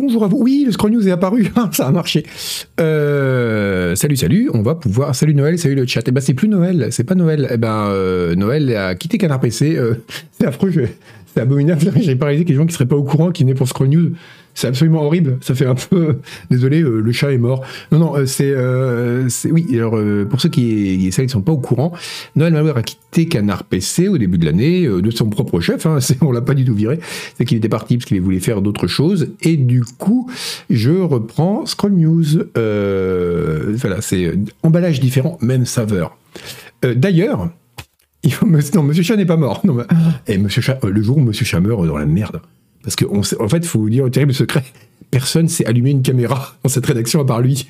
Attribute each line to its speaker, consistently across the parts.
Speaker 1: Bonjour à vous. Oui, le Scroll News est apparu. ça a marché. Euh, salut, salut. On va pouvoir. Salut Noël, salut le chat. Eh ben, c'est plus Noël. C'est pas Noël. Eh ben, euh, Noël a quitté Canard PC. Euh, c'est affreux. C'est abominable. J'ai pas réalisé qu'il y des gens qui seraient pas au courant qui venaient pour Scroll News. C'est absolument horrible. Ça fait un peu. Désolé, euh, le chat est mort. Non, non, euh, c'est. Euh, c'est- oui, alors, pour ceux qui, celles qui sont pas au courant, Noël Malware a quitté Canard PC au début de l'année, de son propre chef. Hein, on l'a pas du tout viré. C'est qu'il était parti parce qu'il voulait faire d'autres choses. Et du coup, je reprends Scroll News. Voilà, c'est emballage différent, même saveur. D'ailleurs. Non, Monsieur Chat n'est pas mort. Non, mais- et Monsieur Chat, le jour où Monsieur Chat meurt dans la merde, parce qu'en en fait, il faut vous dire un terrible secret, personne s'est allumé une caméra dans cette rédaction à part lui.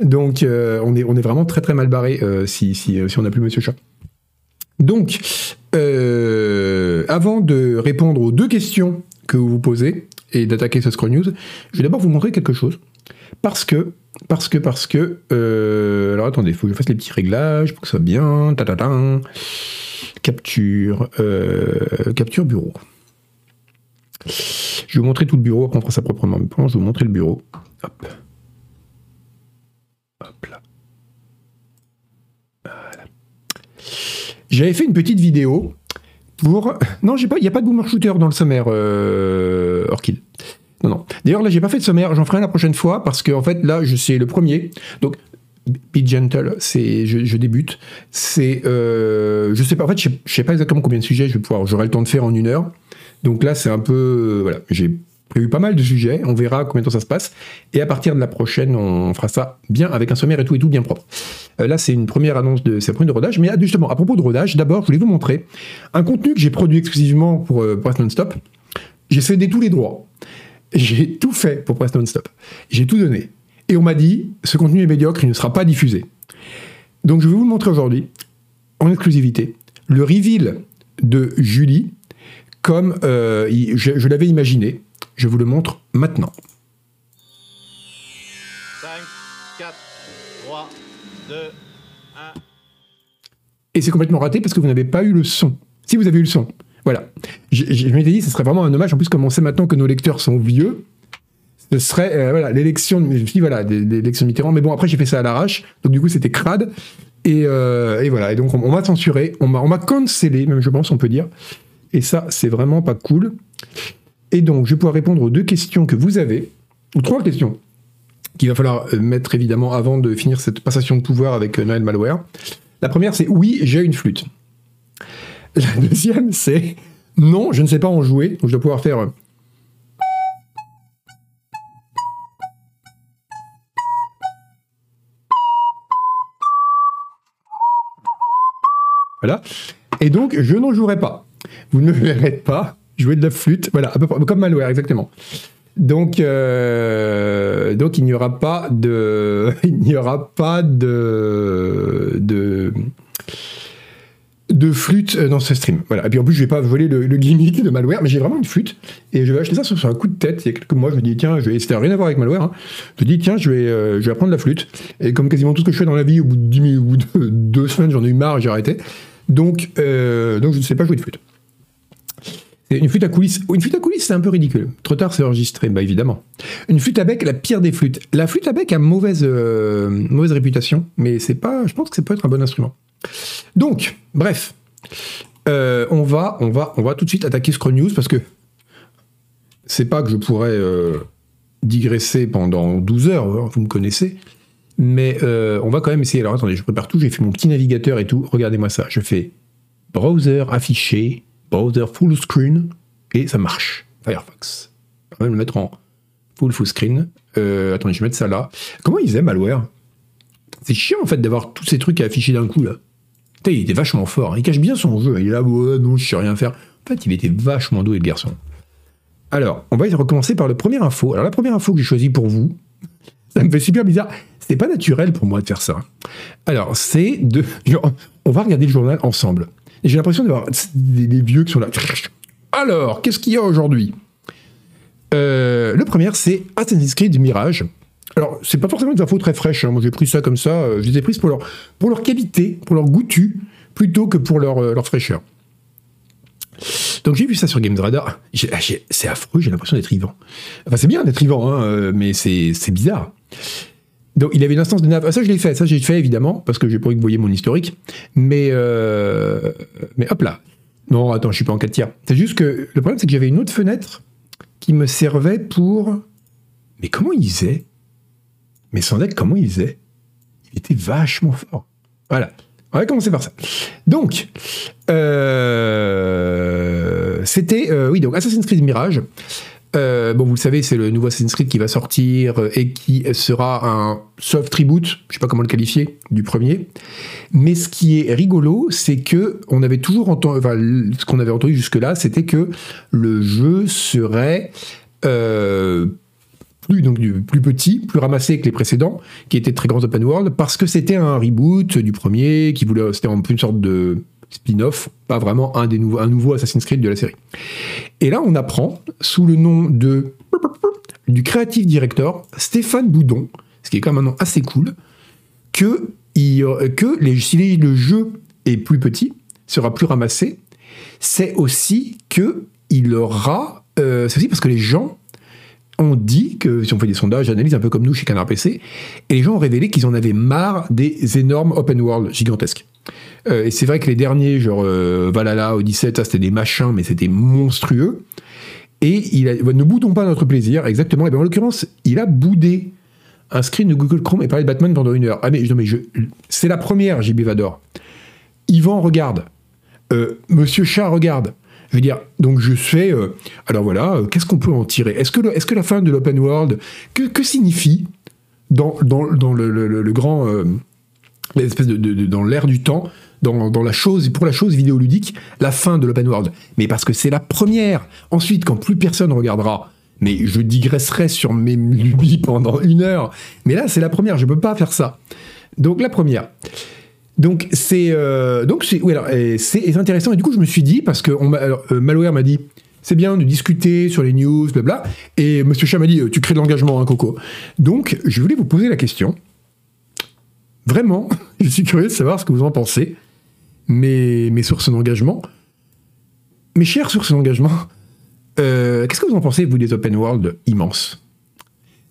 Speaker 1: Donc, euh, on, est, on est vraiment très très mal barré euh, si, si, euh, si on n'a plus Monsieur Chat. Donc, avant de répondre aux deux questions que vous vous posez et d'attaquer ce Scroll News, je vais d'abord vous montrer quelque chose. Parce que, parce que, parce que. alors attendez, il faut que je fasse les petits réglages pour que ça soit bien. Ta, ta, ta. Capture. capture bureau. Je vais vous montrer tout le bureau, après on fera ça proprement. Mais pour je vais vous montrer le bureau. Hop. Hop là. Voilà. J'avais fait une petite vidéo pour. Non. Il n'y a pas de boomer shooter dans le sommaire, euh, Orchid. Non, non. D'ailleurs, là, j'ai pas fait de sommaire. J'en ferai un la prochaine fois parce que, fait, là, je c'est le premier. Donc, Be Gentle, c'est, je, débute. C'est, euh, je sais pas. En fait, sais, je sais pas exactement combien de sujets je vais pouvoir. J'aurai le temps de faire en une heure. Donc là, c'est un peu, euh, voilà. J'ai prévu pas mal de sujets. On verra combien de temps ça se passe. Et à partir de la prochaine, on fera ça bien avec un sommaire et tout et tout bien propre. Euh, là, c'est une première annonce de, c'est la première de rodage. Mais ah, justement, à propos de rodage, d'abord, je voulais vous montrer un contenu que j'ai produit exclusivement pour euh, Press Non-Stop. J'ai cédé tous les droits. J'ai tout fait pour Press Non-Stop. J'ai tout donné. Et on m'a dit, ce contenu est médiocre, il ne sera pas diffusé. Donc je vais vous le montrer aujourd'hui, en exclusivité, le reveal de Julie, comme euh, je, je l'avais imaginé. Je vous le montre maintenant.
Speaker 2: 5, 4, 3, 2, 1.
Speaker 1: Et c'est complètement raté parce que vous n'avez pas eu le son. Si vous avez eu le son, voilà. Je, je- je m'étais dit, ce serait vraiment un hommage. En plus, comme on sait maintenant que nos lecteurs sont vieux, ce serait euh, voilà l'élection. de- Je me suis dit, voilà, l'élection de Mitterrand. Mais bon, après, j'ai fait ça à l'arrache. Donc, du coup, c'était crade. Et, euh, et voilà. Et donc, on, on m'a censuré. On m'a on m'a cancellé, même, je pense, on peut dire. Et ça, c'est vraiment pas cool. Et donc, je vais pouvoir répondre aux deux questions que vous avez, ou trois questions, qu'il va falloir euh, mettre évidemment avant de finir cette passation de pouvoir avec euh, Noël Malware. La première, c'est oui, j'ai une flûte. La deuxième, c'est non, je ne sais pas en jouer. Donc, je dois pouvoir faire. euh, Voilà. Et donc, je n'en jouerai pas. Vous ne me verrez pas jouer de la flûte. Voilà, à peu près, comme Malware, exactement. Donc, euh, donc il n'y aura pas de, il n'y aura pas de, de, de flûte dans ce stream. Voilà. Et puis en plus, je vais pas voler le, le gimmick de malware, mais j'ai vraiment une flûte et je vais acheter ça sur, un coup de tête. Il y a quelques mois, je me dis tiens, je vais, c'était rien à voir avec malware. Hein. Je me dis tiens, je vais, euh, je vais apprendre la flûte. Et comme quasiment tout ce que je fais dans la vie, au bout de, 10 minutes, au bout de deux semaines, j'en ai eu marre j'ai arrêté. Donc, euh, donc je ne sais pas jouer de flûte. Une flûte à coulisses. Une flûte à c'est un peu ridicule. Trop tard, c'est enregistré, bah évidemment. Une flûte à bec, la pire des flûtes. La flûte à bec a mauvaise, euh, mauvaise réputation, mais c'est pas. Je pense que ça peut être un bon instrument. Donc, bref, Euh, on va, on va, on va tout de suite attaquer Scroll News parce que c'est pas que je pourrais euh, digresser pendant 12 heures, hein, vous me connaissez. Mais on va quand même essayer. Alors attendez, je prépare tout. J'ai fait mon petit navigateur et tout. Regardez-moi ça. Je fais browser affiché, browser full screen, et ça marche. Firefox. On va même le mettre en full full screen. Euh, attendez, je vais mettre ça là. Comment ils aiment Malware? C'est chiant en fait d'avoir tous ces trucs à afficher d'un coup là. Il était vachement fort. Il cache bien son jeu. Il est là, ouais, non, je sais rien faire. En fait, il était vachement doué le garçon. Alors, on va recommencer par la première info. Alors, la première info que j'ai choisie pour vous, ça me fait super bizarre. C'était pas naturel pour moi de faire ça. Alors, c'est de. on va regarder le journal ensemble. J'ai l'impression d'avoir des, des vieux qui sont là. Alors, qu'est-ce qu'il y a aujourd'hui? Euh, Le premier, c'est Assassin's Creed Mirage. Alors, c'est pas forcément des infos très fraîches. hein. Moi, j'ai pris ça comme ça. euh, je les ai prises pour leur, pour leur qualité, pour leur goûtu, plutôt que pour leur, euh, leur fraîcheur. Donc j'ai vu ça sur Games Radar. J'ai- C'est affreux, j'ai l'impression d'être vivant. Enfin, c'est bien d'être vivant, hein, mais c'est bizarre. Donc il avait une instance de nav. Ah, ça je l'ai fait, ça j'ai fait évidemment, parce que j'ai pas que vous voyez mon historique. Mais, euh, mais hop là. Non, attends, je suis pas en 4 tiers. C'est juste que le problème c'est que j'avais une autre fenêtre qui me servait pour. Mais comment il faisait? Mais sans deck, comment il faisait Il était vachement fort. Voilà. On va commencer par ça. Donc, euh, c'était, euh, oui, donc Assassin's Creed Mirage. Euh, bon, vous le savez, c'est le nouveau Assassin's Creed qui va sortir euh, et qui sera un soft reboot, je sais pas comment le qualifier, du premier. Mais ce qui est rigolo, c'est que on avait toujours entendu, enfin, ce qu'on avait entendu jusque-là, c'était que le jeu serait euh, plus, donc, plus petit, plus ramassé que les précédents, qui étaient très grands open world, parce que c'était un reboot du premier, qui voulait, c'était une sorte de spin-off, pas vraiment un, des nouveau Assassin's Creed de la série. Et là, on apprend, sous le nom de du creative director Stéphane Boudon, ce qui est quand même assez cool, que, les, si le jeu est plus petit, sera plus ramassé, c'est aussi que il aura, euh, c'est aussi parce que les gens ont dit que, si on fait des sondages, analyses un peu comme nous chez Canard PC, et les gens ont révélé qu'ils en avaient marre des énormes open world gigantesques. Euh, et c'est vrai que les derniers, genre euh, Valhalla, Odyssey, ça c'était des machins, mais c'était monstrueux. Et il ne boudons pas notre plaisir, exactement. Et bien en l'occurrence, il a boudé un screen de Google Chrome et parlé de Batman pendant une heure. Ah mais, non, mais je, c'est la première, JB Vador. Yvan regarde. Euh, Monsieur Chat regarde. Je veux dire, donc je fais. euh, alors voilà, euh, qu'est-ce qu'on peut en tirer? Est-ce que, la fin de l'open world, que, signifie dans, le grand. L'espèce de, dans l'air du temps, dans, dans la chose, pour la chose vidéoludique, la fin de l'open world. Mais parce que c'est la première. Ensuite, quand plus personne regardera, mais je digresserai sur mes lubies pendant une heure. Mais là, c'est la première, je peux pas faire ça. Donc la première. Donc c'est euh, donc c'est intéressant et du coup je me suis dit parce que euh, Malware m'a dit c'est bien de discuter sur les news blabla et Monsieur Chat m'a dit euh, tu crées de l'engagement hein, Coco donc je voulais vous poser la question vraiment je suis curieux de savoir ce que vous en pensez. Mes mes sources d'engagement. Mes chères sources d'engagement euh, qu'est-ce que vous en pensez vous des open world immenses?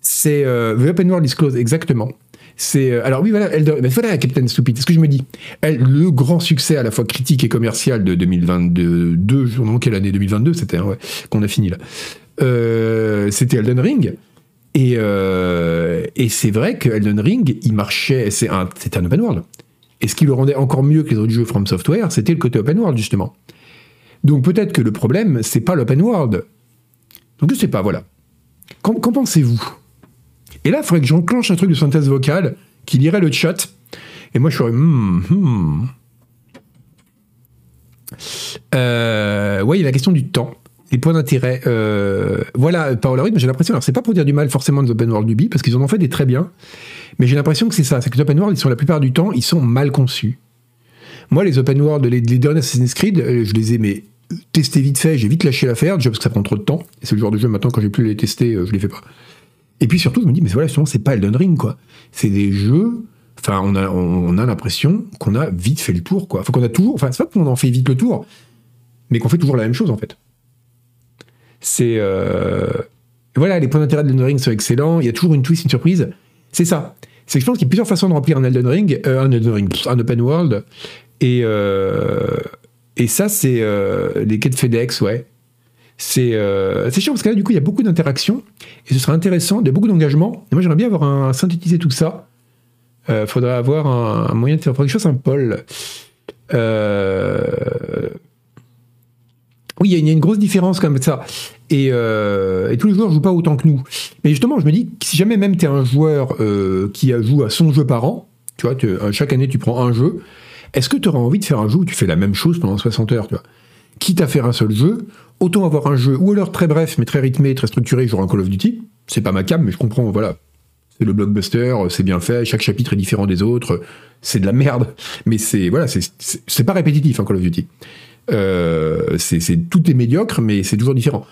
Speaker 1: C'est euh, The Open World is Closed exactement. C'est euh, alors oui voilà Elder, ben Captain Stupid c'est ce que je me dis. Le grand succès à la fois critique et commercial de 2022 je non quelle année 2022 c'était hein, qu'on a fini là. C'était Elden Ring et, euh, et c'est vrai que Elden Ring il marchait c'est un c'était un open world et ce qui le rendait encore mieux que les autres jeux From Software c'était le côté open world justement donc peut-être que le problème c'est pas l'open world donc je sais pas voilà qu'en pensez-vous? Et là, il faudrait que j'enclenche un truc de synthèse vocale qui lirait le chat. Et moi, je ferais. Hmm, hmm. Euh, ouais, il y a la question du temps. Les points d'intérêt. Euh, voilà, Power Rythme, j'ai l'impression. Alors, c'est pas pour dire du mal forcément des open world du B, parce qu'ils en ont fait des très bien. Mais j'ai l'impression que c'est ça. C'est que les open world, ils sont la plupart du temps, ils sont mal conçus. Moi, les open world, les, les derniers Assassin's Creed, euh, je les ai mais, testés vite fait. J'ai vite lâché l'affaire, déjà parce que ça prend trop de temps. Et c'est le genre de jeu maintenant, quand j'ai plus les tester, euh, je les fais pas. Et puis surtout, je me dis, mais voilà, justement, c'est pas Elden Ring, quoi. C'est des jeux. Enfin, on a, on, a l'impression qu'on a vite fait le tour, quoi. Enfin, qu'on a toujours. Enfin, c'est pas qu'on en fait vite le tour, mais qu'on fait toujours la même chose, en fait. C'est. euh, Voilà, les points d'intérêt de Elden Ring sont excellents. Il y a toujours une twist, une surprise. C'est ça. C'est que je pense qu'il y a plusieurs façons de remplir un Elden Ring, euh, un Elden Ring, un open world. Et, euh, et ça, c'est les quêtes FedEx, ouais. C'est c'est chiant parce que là, du coup, il y a beaucoup d'interactions et ce serait intéressant, il y a beaucoup d'engagement. Moi, j'aimerais bien avoir un synthétiser tout ça. Il faudrait avoir un, moyen de faire quelque chose, un. Euh, Oui, il y, a une- grosse différence comme ça. Et, euh, et tous les joueurs jouent pas autant que nous. Mais justement, je me dis si jamais même tu es un joueur euh, qui joue à son jeu par an, tu vois, euh, chaque année tu prends un jeu, est-ce que tu auras envie de faire un jeu où tu fais la même chose pendant 60 heures, tu vois? Quitte à faire un seul jeu, autant avoir un jeu, ou alors très bref, mais très rythmé, très structuré, genre un Call of Duty. C'est pas ma cam, mais je comprends, voilà. C'est le blockbuster, c'est bien fait, chaque chapitre est différent des autres, c'est de la merde. Mais c'est, voilà, c'est pas répétitif, un Call of Duty. Euh, c'est, tout est médiocre, mais c'est toujours différent.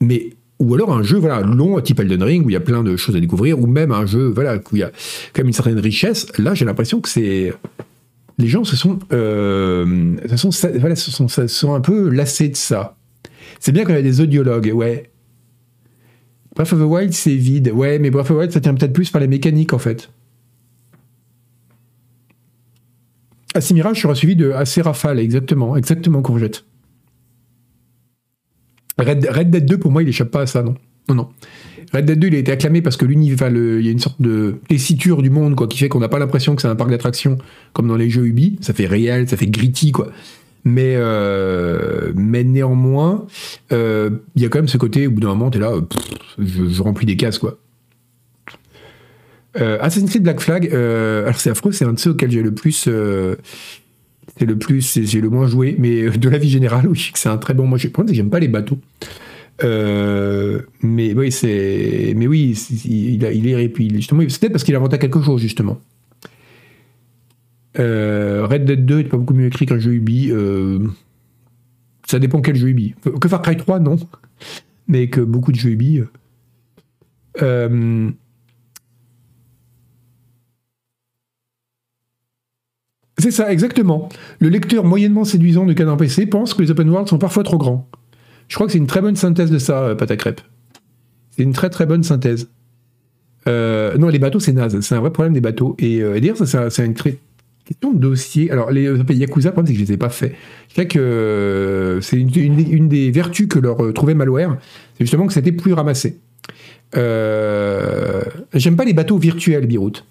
Speaker 1: Mais ou alors un jeu voilà long type Elden Ring où il y a plein de choses à découvrir ou même un jeu voilà où il y a quand même une certaine richesse là j'ai l'impression que c'est les gens se sont euh, se sont, se sont un peu lassés de ça C'est bien quand il y a des audiologues, ouais. Breath of the Wild, c'est vide. Ouais, mais Breath of the Wild, ça tient peut-être plus par les mécaniques, en fait. Assez Mirage sera suivi de Assez Rafale, exactement, exactement, Courgette. Red, Red Dead 2, pour moi, il échappe pas à ça, non. Non. Red Dead 2, il a été acclamé parce que l'univers, il y a une sorte de tessiture du monde, quoi, qui fait qu'on n'a pas l'impression que c'est un parc d'attractions comme dans les jeux Ubi. Ça fait réel, ça fait gritty, quoi. Mais, euh, néanmoins, euh, il y a quand même ce côté, au bout d'un moment, t'es là, je, remplis des cases, quoi. Euh, Assassin's Creed Black Flag, alors c'est affreux, c'est un de ceux auxquels j'ai le plus c'est le plus, j'ai le moins joué, mais de la vie générale, oui, c'est un très bon. Moi, je que j'aime pas les bateaux. Euh, mais oui, c'est, mais oui, il, a, est, justement, c'est peut-être parce qu'il inventé quelque chose justement. Euh, Red Dead 2 n'est pas beaucoup mieux écrit qu'un jeu Ubi. Euh, ça dépend quel jeu Ubi. Que Far Cry 3, non, mais que beaucoup de jeux Ubi. C'est ça, exactement. Le lecteur moyennement séduisant du cadre PC pense que les open world sont parfois trop grands. Je crois que c'est une très bonne synthèse de ça, euh, Crêpe. C'est une très très bonne synthèse. Euh, non, les bateaux, c'est naze. C'est un vrai problème des bateaux. Et, euh, dire, ça, c'est une question de dossier. Alors, les Yakuza, le problème, c'est que je les ai pas faits. Je que c'est une, des vertus que leur trouvait Malware, c'est justement que c'était plus ramassé. J'aime pas les bateaux virtuels, Birout.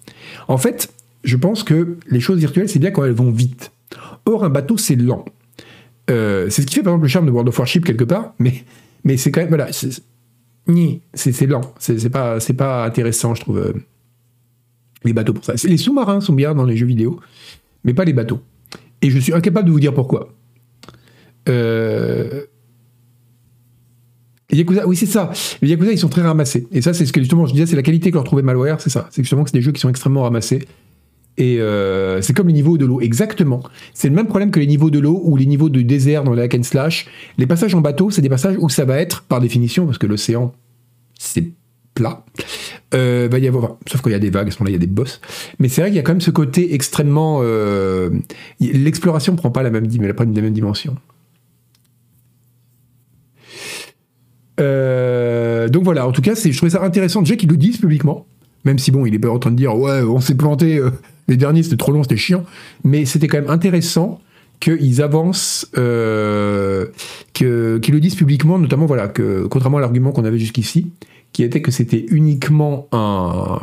Speaker 1: En fait, je pense que les choses virtuelles, c'est bien quand elles vont vite. Or, un bateau, c'est lent. Euh, c'est ce qui fait par exemple le charme de World of Warship quelque part, mais, mais c'est quand même. Voilà, c'est lent. C'est pas, pas intéressant, je trouve, euh, les bateaux pour ça. Les sous-marins sont bien dans les jeux vidéo, mais pas les bateaux. Et je suis incapable de vous dire pourquoi. Euh, Yakuza, oui, c'est ça. Les Yakuza, ils sont très ramassés. Et ça, c'est ce que justement je disais, c'est la qualité que leur trouvait Malware, c'est ça. C'est justement que c'est des jeux qui sont extrêmement ramassés. Et euh, c'est comme les niveaux de l'eau, exactement. C'est le même problème que les niveaux de l'eau ou les niveaux de désert dans les hack and slash. Les passages en bateau, c'est des passages où ça va être, par définition, parce que l'océan, c'est plat, euh, y avoir, sauf qu'il y a des vagues, à ce moment-là, il y a des bosses. Mais c'est vrai qu'il y a quand même ce côté extrêmement... Euh, l'exploration ne prend pas la même, la même dimension. Euh, donc voilà, en tout cas, je trouvais ça intéressant déjà qu'ils le disent publiquement. Même si bon, il est pas en train de dire ouais, on s'est planté, les derniers, c'était trop long, c'était chiant. Mais c'était quand même intéressant qu'ils avancent, euh, qu'ils le disent publiquement, notamment, voilà, que contrairement à l'argument qu'on avait jusqu'ici, qui était que c'était uniquement un,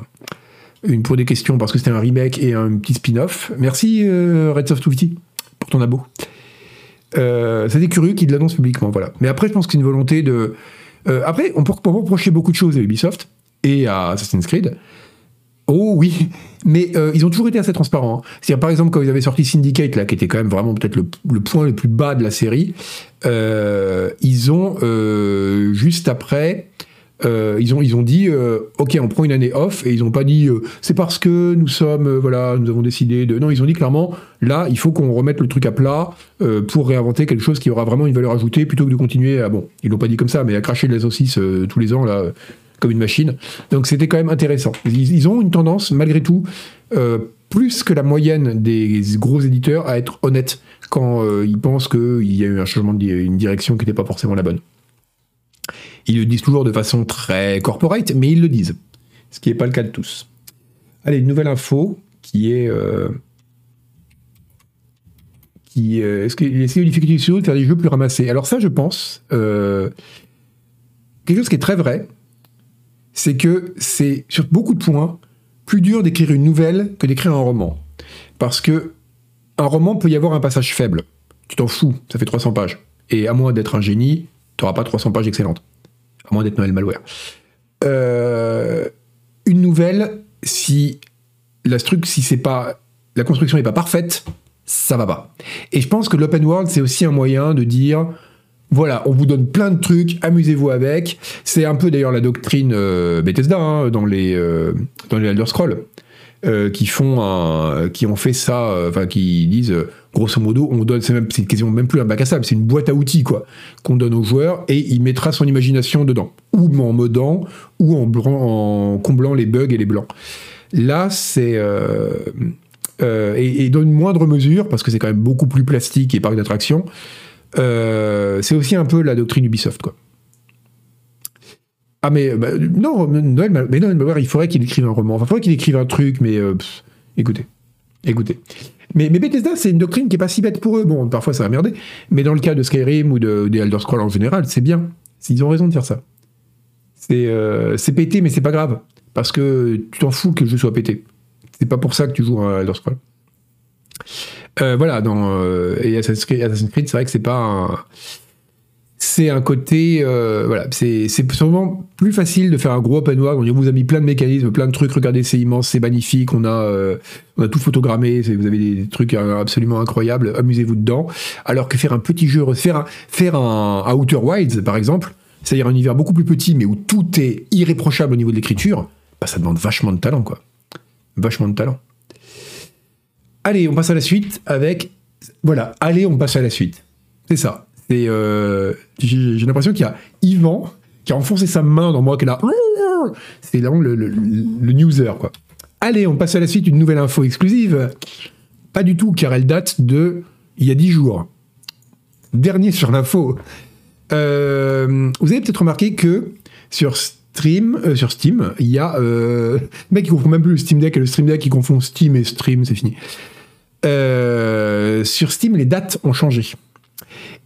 Speaker 1: une, pour des questions, parce que c'était un remake et un petit spin-off. Merci euh, Red Soft pour ton abo. Euh, c'était curieux qu'ils l'annoncent publiquement, voilà. Mais après, je pense que c'est une volonté de. Après, on peut reprocher beaucoup de choses à Ubisoft et à Assassin's Creed. Oh oui, mais euh, ils ont toujours été assez transparents. Hein. C'est-à-dire, par exemple, quand ils avaient sorti Syndicate, là, qui était quand même vraiment peut-être le, point le plus bas de la série, euh, ils ont euh, juste après, ils ont ils ont dit, ok, on prend une année off, et ils n'ont pas dit, c'est parce que nous sommes, voilà, nous avons décidé de. Non, ils ont dit clairement, là, il faut qu'on remette le truc à plat pour réinventer quelque chose qui aura vraiment une valeur ajoutée, plutôt que de continuer à bon, ils l'ont pas dit comme ça, mais à cracher de la saucisse tous les ans là comme une machine. Donc c'était quand même intéressant. Ils, ont une tendance, malgré tout, euh, plus que la moyenne des gros éditeurs, à être honnêtes quand euh, ils pensent qu'il y a eu un changement d'une direction qui n'était pas forcément la bonne. Ils le disent toujours de façon très corporate, mais ils le disent. Ce qui n'est pas le cas de tous. Allez, une nouvelle info qui est. Euh, qui, est-ce qu'il y a des difficultés de faire des jeux plus ramassés? Alors, ça, je pense. quelque chose qui est très vrai, c'est que c'est sur beaucoup de points plus dur d'écrire une nouvelle que d'écrire un roman. Parce que un roman peut y avoir un passage faible. Tu t'en fous, ça fait 300 pages. Et à moins d'être un génie, tu n'auras pas 300 pages excellentes. À moins d'être Noël Malware. Euh, une nouvelle, si la si c'est pas la construction n'est pas parfaite, ça va pas. Et je pense que l'open world c'est aussi un moyen de dire voilà, on vous donne plein de trucs, amusez-vous avec. C'est un peu d'ailleurs la doctrine euh, Bethesda hein, dans les euh, dans les Elder Scrolls. Euh, qui font qui ont fait ça, enfin qui disent grosso modo, on donne, c'est même, quasiment même plus un bac à sable, c'est une boîte à outils quoi, qu'on donne aux joueurs et il mettra son imagination dedans, ou en modant, ou en, en comblant les bugs et les blancs. Là, c'est et, et, dans une moindre mesure, parce que c'est quand même beaucoup plus plastique et parc d'attraction, Euh, c'est aussi un peu la doctrine Ubisoft, quoi. Ah mais bah, non, Noël, mais Noël il faudrait qu'il écrive un roman. Enfin, il faudrait qu'il écrive un truc, mais euh, écoutez, écoutez. Mais, Bethesda, c'est une doctrine qui est pas si bête pour eux. Bon, parfois ça va merder, mais dans le cas de Skyrim ou de, des Elder Scrolls en général, c'est bien. Ils ont raison de faire ça. C'est euh, pété, mais c'est pas grave. Parce que tu t'en fous que le jeu soit pété. C'est pas pour ça que tu joues à Elder Scrolls. Euh, voilà, dans euh, et Assassin's Creed, c'est vrai que c'est pas un. C'est un côté. euh, voilà, c'est sûrement plus facile de faire un gros open world. On vous a mis plein de mécanismes, plein de trucs. Regardez, c'est immense, c'est magnifique. On a, on a tout photogrammé. Vous avez des trucs absolument incroyables. Amusez-vous dedans. Alors que faire un petit jeu, faire un, faire un Outer Wilds, par exemple, c'est-à-dire un univers beaucoup plus petit, mais où tout est irréprochable au niveau de l'écriture, bah, ça demande vachement de talent, quoi. Vachement de talent. Allez, on passe à la suite avec. Voilà, allez, on passe à la suite. C'est ça. Euh, J'ai l'impression qu'il y a Yvan qui a enfoncé sa main dans moi, qui est là. C'est vraiment le, le, newser, quoi. Allez, on passe à la suite, une nouvelle info exclusive. Pas du tout, car elle date de. Il y a 10 jours. Dernier sur l'info. Euh, vous avez peut-être remarqué que sur Stream, euh, sur Steam, il y a. Euh, mec, il confond même plus le Steam Deck et le Stream Deck, il confond Steam et Stream, c'est fini. Euh, sur Steam, les dates ont changé.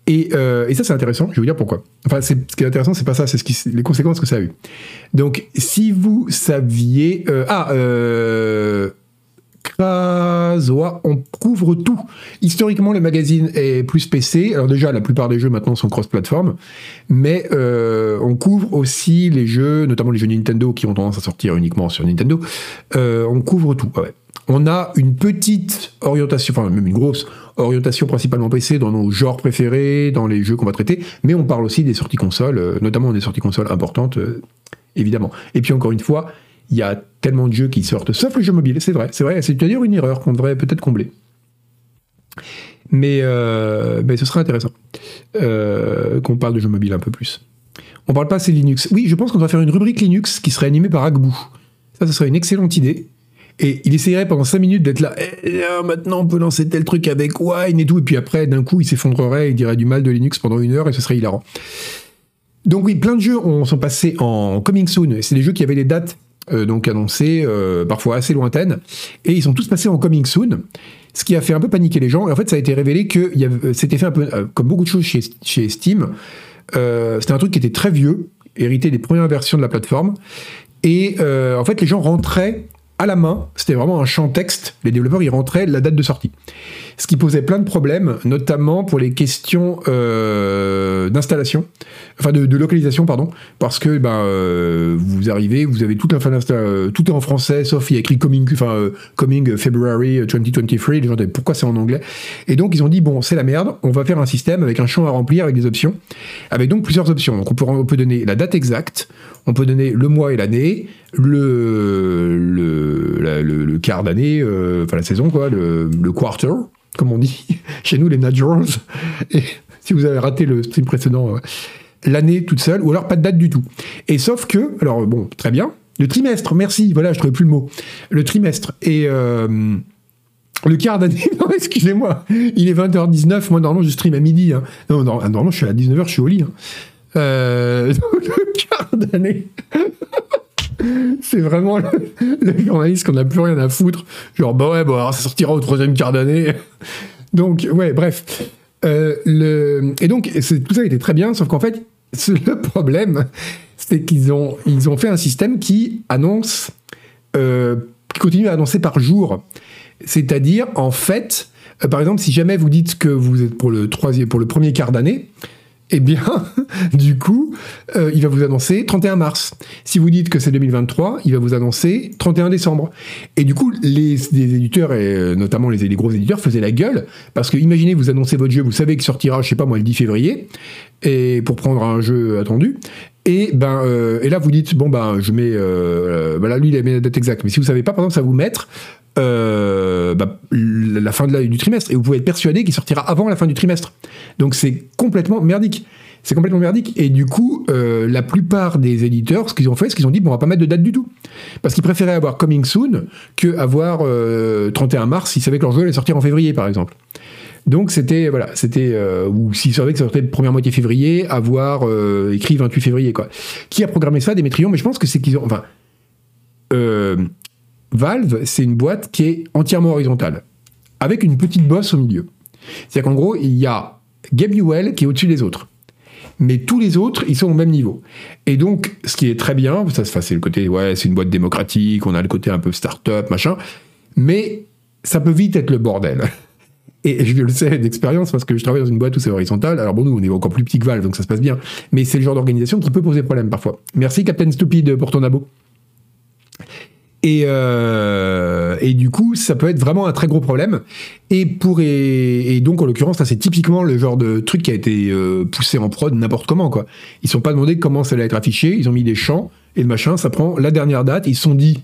Speaker 1: Et, euh, et ça, c'est intéressant. Je vais vous dire pourquoi. Enfin, ce qui est intéressant, c'est pas ça, c'est les conséquences que ça a eu. Donc, si vous saviez. euh, ah, euh, Krazoa, on couvre tout. Historiquement, le magazine est plus PC. Alors déjà, la plupart des jeux maintenant sont cross-platform, mais on couvre aussi les jeux, notamment les jeux Nintendo qui ont tendance à sortir uniquement sur Nintendo. On couvre tout. ouais. On a une petite orientation, enfin même une grosse orientation principalement PC dans nos genres préférés, dans les jeux qu'on va traiter, mais on parle aussi des sorties consoles, euh, notamment des sorties consoles importantes, euh, évidemment. Et puis encore une fois, il y a tellement de jeux qui sortent, sauf les jeux mobiles, c'est vrai, c'est vrai, c'est d'ailleurs une erreur qu'on devrait peut-être combler. Mais, euh, ce serait intéressant qu'on parle de jeux mobiles un peu plus. On parle pas assez Linux. Oui, je pense qu'on va faire une rubrique Linux qui serait animée par Agbu. Ça, ce serait une excellente idée. Et il essayerait pendant 5 minutes d'être là. Eh, maintenant, on peut lancer tel truc avec Wine et tout. Et puis après, d'un coup, il s'effondrerait, il dirait du mal de Linux pendant une heure et ce serait hilarant. Donc oui, plein de jeux ont, sont passés en coming soon. C'est des jeux qui avaient des dates euh, donc annoncées, euh, parfois assez lointaines. Et ils sont tous passés en coming soon. Ce qui a fait un peu paniquer les gens. Et en fait, ça a été révélé que avait- c'était fait un peu euh, comme beaucoup de choses chez, chez Steam. Euh, c'était un truc qui était très vieux, hérité des premières versions de la plateforme. Et euh, en fait, les gens rentraient à la main, c'était vraiment un champ texte, les développeurs y rentraient la date de sortie. Ce qui posait plein de problèmes, notamment pour les questions euh, d'installation, enfin de, localisation, pardon, parce que ben, euh, vous arrivez, vous avez toute l'info euh, tout est en français, sauf il y a écrit coming, enfin, euh, coming February 2023, les gens disaient pourquoi c'est en anglais? Et donc ils ont dit, bon, c'est la merde, on va faire un système avec un champ à remplir avec des options, avec donc plusieurs options. Donc on peut, on peut donner la date exacte, on peut donner le mois et l'année, le, le, le, quart d'année, enfin la saison, quoi, le quarter, comme on dit chez nous, les Naturals. Et si vous avez raté le stream précédent, euh, l'année toute seule, ou alors pas de date du tout. Et sauf que, alors bon, très bien, le trimestre, merci, voilà, je trouvais plus le mot. Le trimestre. Et. euh, le quart d'année, non, excusez-moi, il est 20h19, moi normalement je stream à midi. hein. Non, non, normalement je suis à 19h, je suis au lit. hein. Euh, le quart d'année. C'est vraiment le, journaliste qu'on n'a plus rien à foutre. Genre, bah ouais, bah ça sortira au troisième quart d'année. Donc, ouais, bref. Euh. Et donc, tout ça était très bien, sauf qu'en fait, le problème, c'est qu'ils ont, ils ont fait un système qui annonce, euh, qui continue à annoncer par jour. C'est-à-dire, en fait, euh, par exemple, si jamais vous dites que vous êtes pour le, troisième, pour le premier quart d'année, eh bien, du coup, euh, il va vous annoncer 31 mars. Si vous dites que c'est 2023, il va vous annoncer 31 décembre. Et du coup, les, éditeurs, et euh, notamment les, les gros éditeurs, faisaient la gueule, parce que imaginez, vous annoncez votre jeu, vous savez qu'il sortira, je sais pas moi, le 10 février, et pour prendre un jeu attendu, et, ben, euh, et là, vous dites, bon, ben, je mets. Euh, euh, ben là, lui, il a mis la date exacte. Mais si vous savez pas, par exemple, ça vous mettre euh, bah, la fin de la- du trimestre. Et vous pouvez être persuadé qu'il sortira avant la fin du trimestre. Donc, c'est complètement merdique. C'est complètement merdique. Et du coup, la plupart des éditeurs, ce qu'ils ont fait, c'est qu'ils ont dit, bon, on va pas mettre de date du tout. Parce qu'ils préféraient avoir Coming Soon que avoir euh, 31 mars s'ils savaient que leur jeu allait sortir en février, par exemple. Donc c'était voilà, c'était euh, ou s'il savait que ça sortait première moitié février, avoir euh, écrit 28 février quoi. Qui a programmé ça Démétrion, mais je pense que c'est qu'ils ont enfin euh, Valve, c'est une boîte qui est entièrement horizontale avec une petite bosse au milieu. C'est-à-dire qu'en gros, il y a Gabe Newell qui est au-dessus des autres. Mais tous les autres, ils sont au même niveau. Et donc, ce qui est très bien, ça c'est le côté, ouais, c'est une boîte démocratique, on a le côté un peu start-up, machin, mais ça peut vite être le bordel. Et je le sais d'expérience parce que je travaille dans une boîte où c'est horizontal. Alors bon, nous, on est encore plus petit que Valve, donc ça se passe bien. Mais c'est le genre d'organisation qui peut poser problème parfois. Merci Captain Stupide pour ton abo. Et, euh, et, du coup, ça peut être vraiment un très gros problème. Et, pour, et, donc, en l'occurrence, c'est typiquement le genre de truc qui a été euh, poussé en prod n'importe comment. Quoi. Ils ne sont pas demandé comment ça allait être affiché, ils ont mis des champs, et le machin, ça prend la dernière date. Ils se sont dit,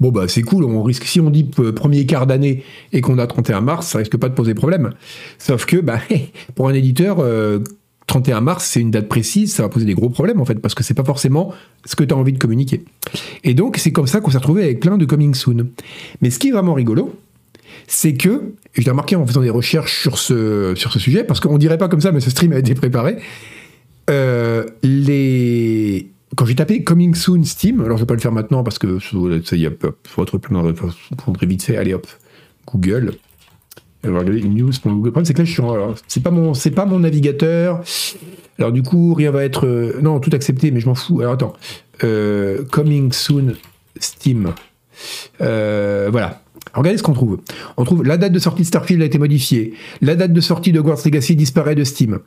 Speaker 1: bon, bah c'est cool, on risque, si on dit premier quart d'année et qu'on a 31 mars, ça risque pas de poser problème. Sauf que, bah, pour un éditeur, euh, 31 mars, c'est une date précise, ça va poser des gros problèmes en fait, parce que c'est pas forcément ce que tu as envie de communiquer. Et donc, c'est comme ça qu'on s'est retrouvé avec plein de coming soon. Mais ce qui est vraiment rigolo, c'est que, et je l'ai remarqué en faisant des recherches sur ce, sur ce sujet, parce qu'on dirait pas comme ça, mais ce stream a été préparé, euh, les... Quand j'ai tapé Coming Soon Steam, alors je vais pas le faire maintenant parce que ça y a retrouver plein de prendrait vite fait, allez hop, Google, alors, news pour Google. Le problème, c'est que là, je suis c'est pas mon, c'est pas mon navigateur. Alors, du coup, rien va être, euh, non, tout accepté, mais je m'en fous. Alors, attends. Euh, coming soon Steam. Euh, voilà. Regardez ce qu'on trouve. On trouve la date de sortie de Starfield a été modifiée. La date de sortie de Hogwarts Legacy disparaît de Steam.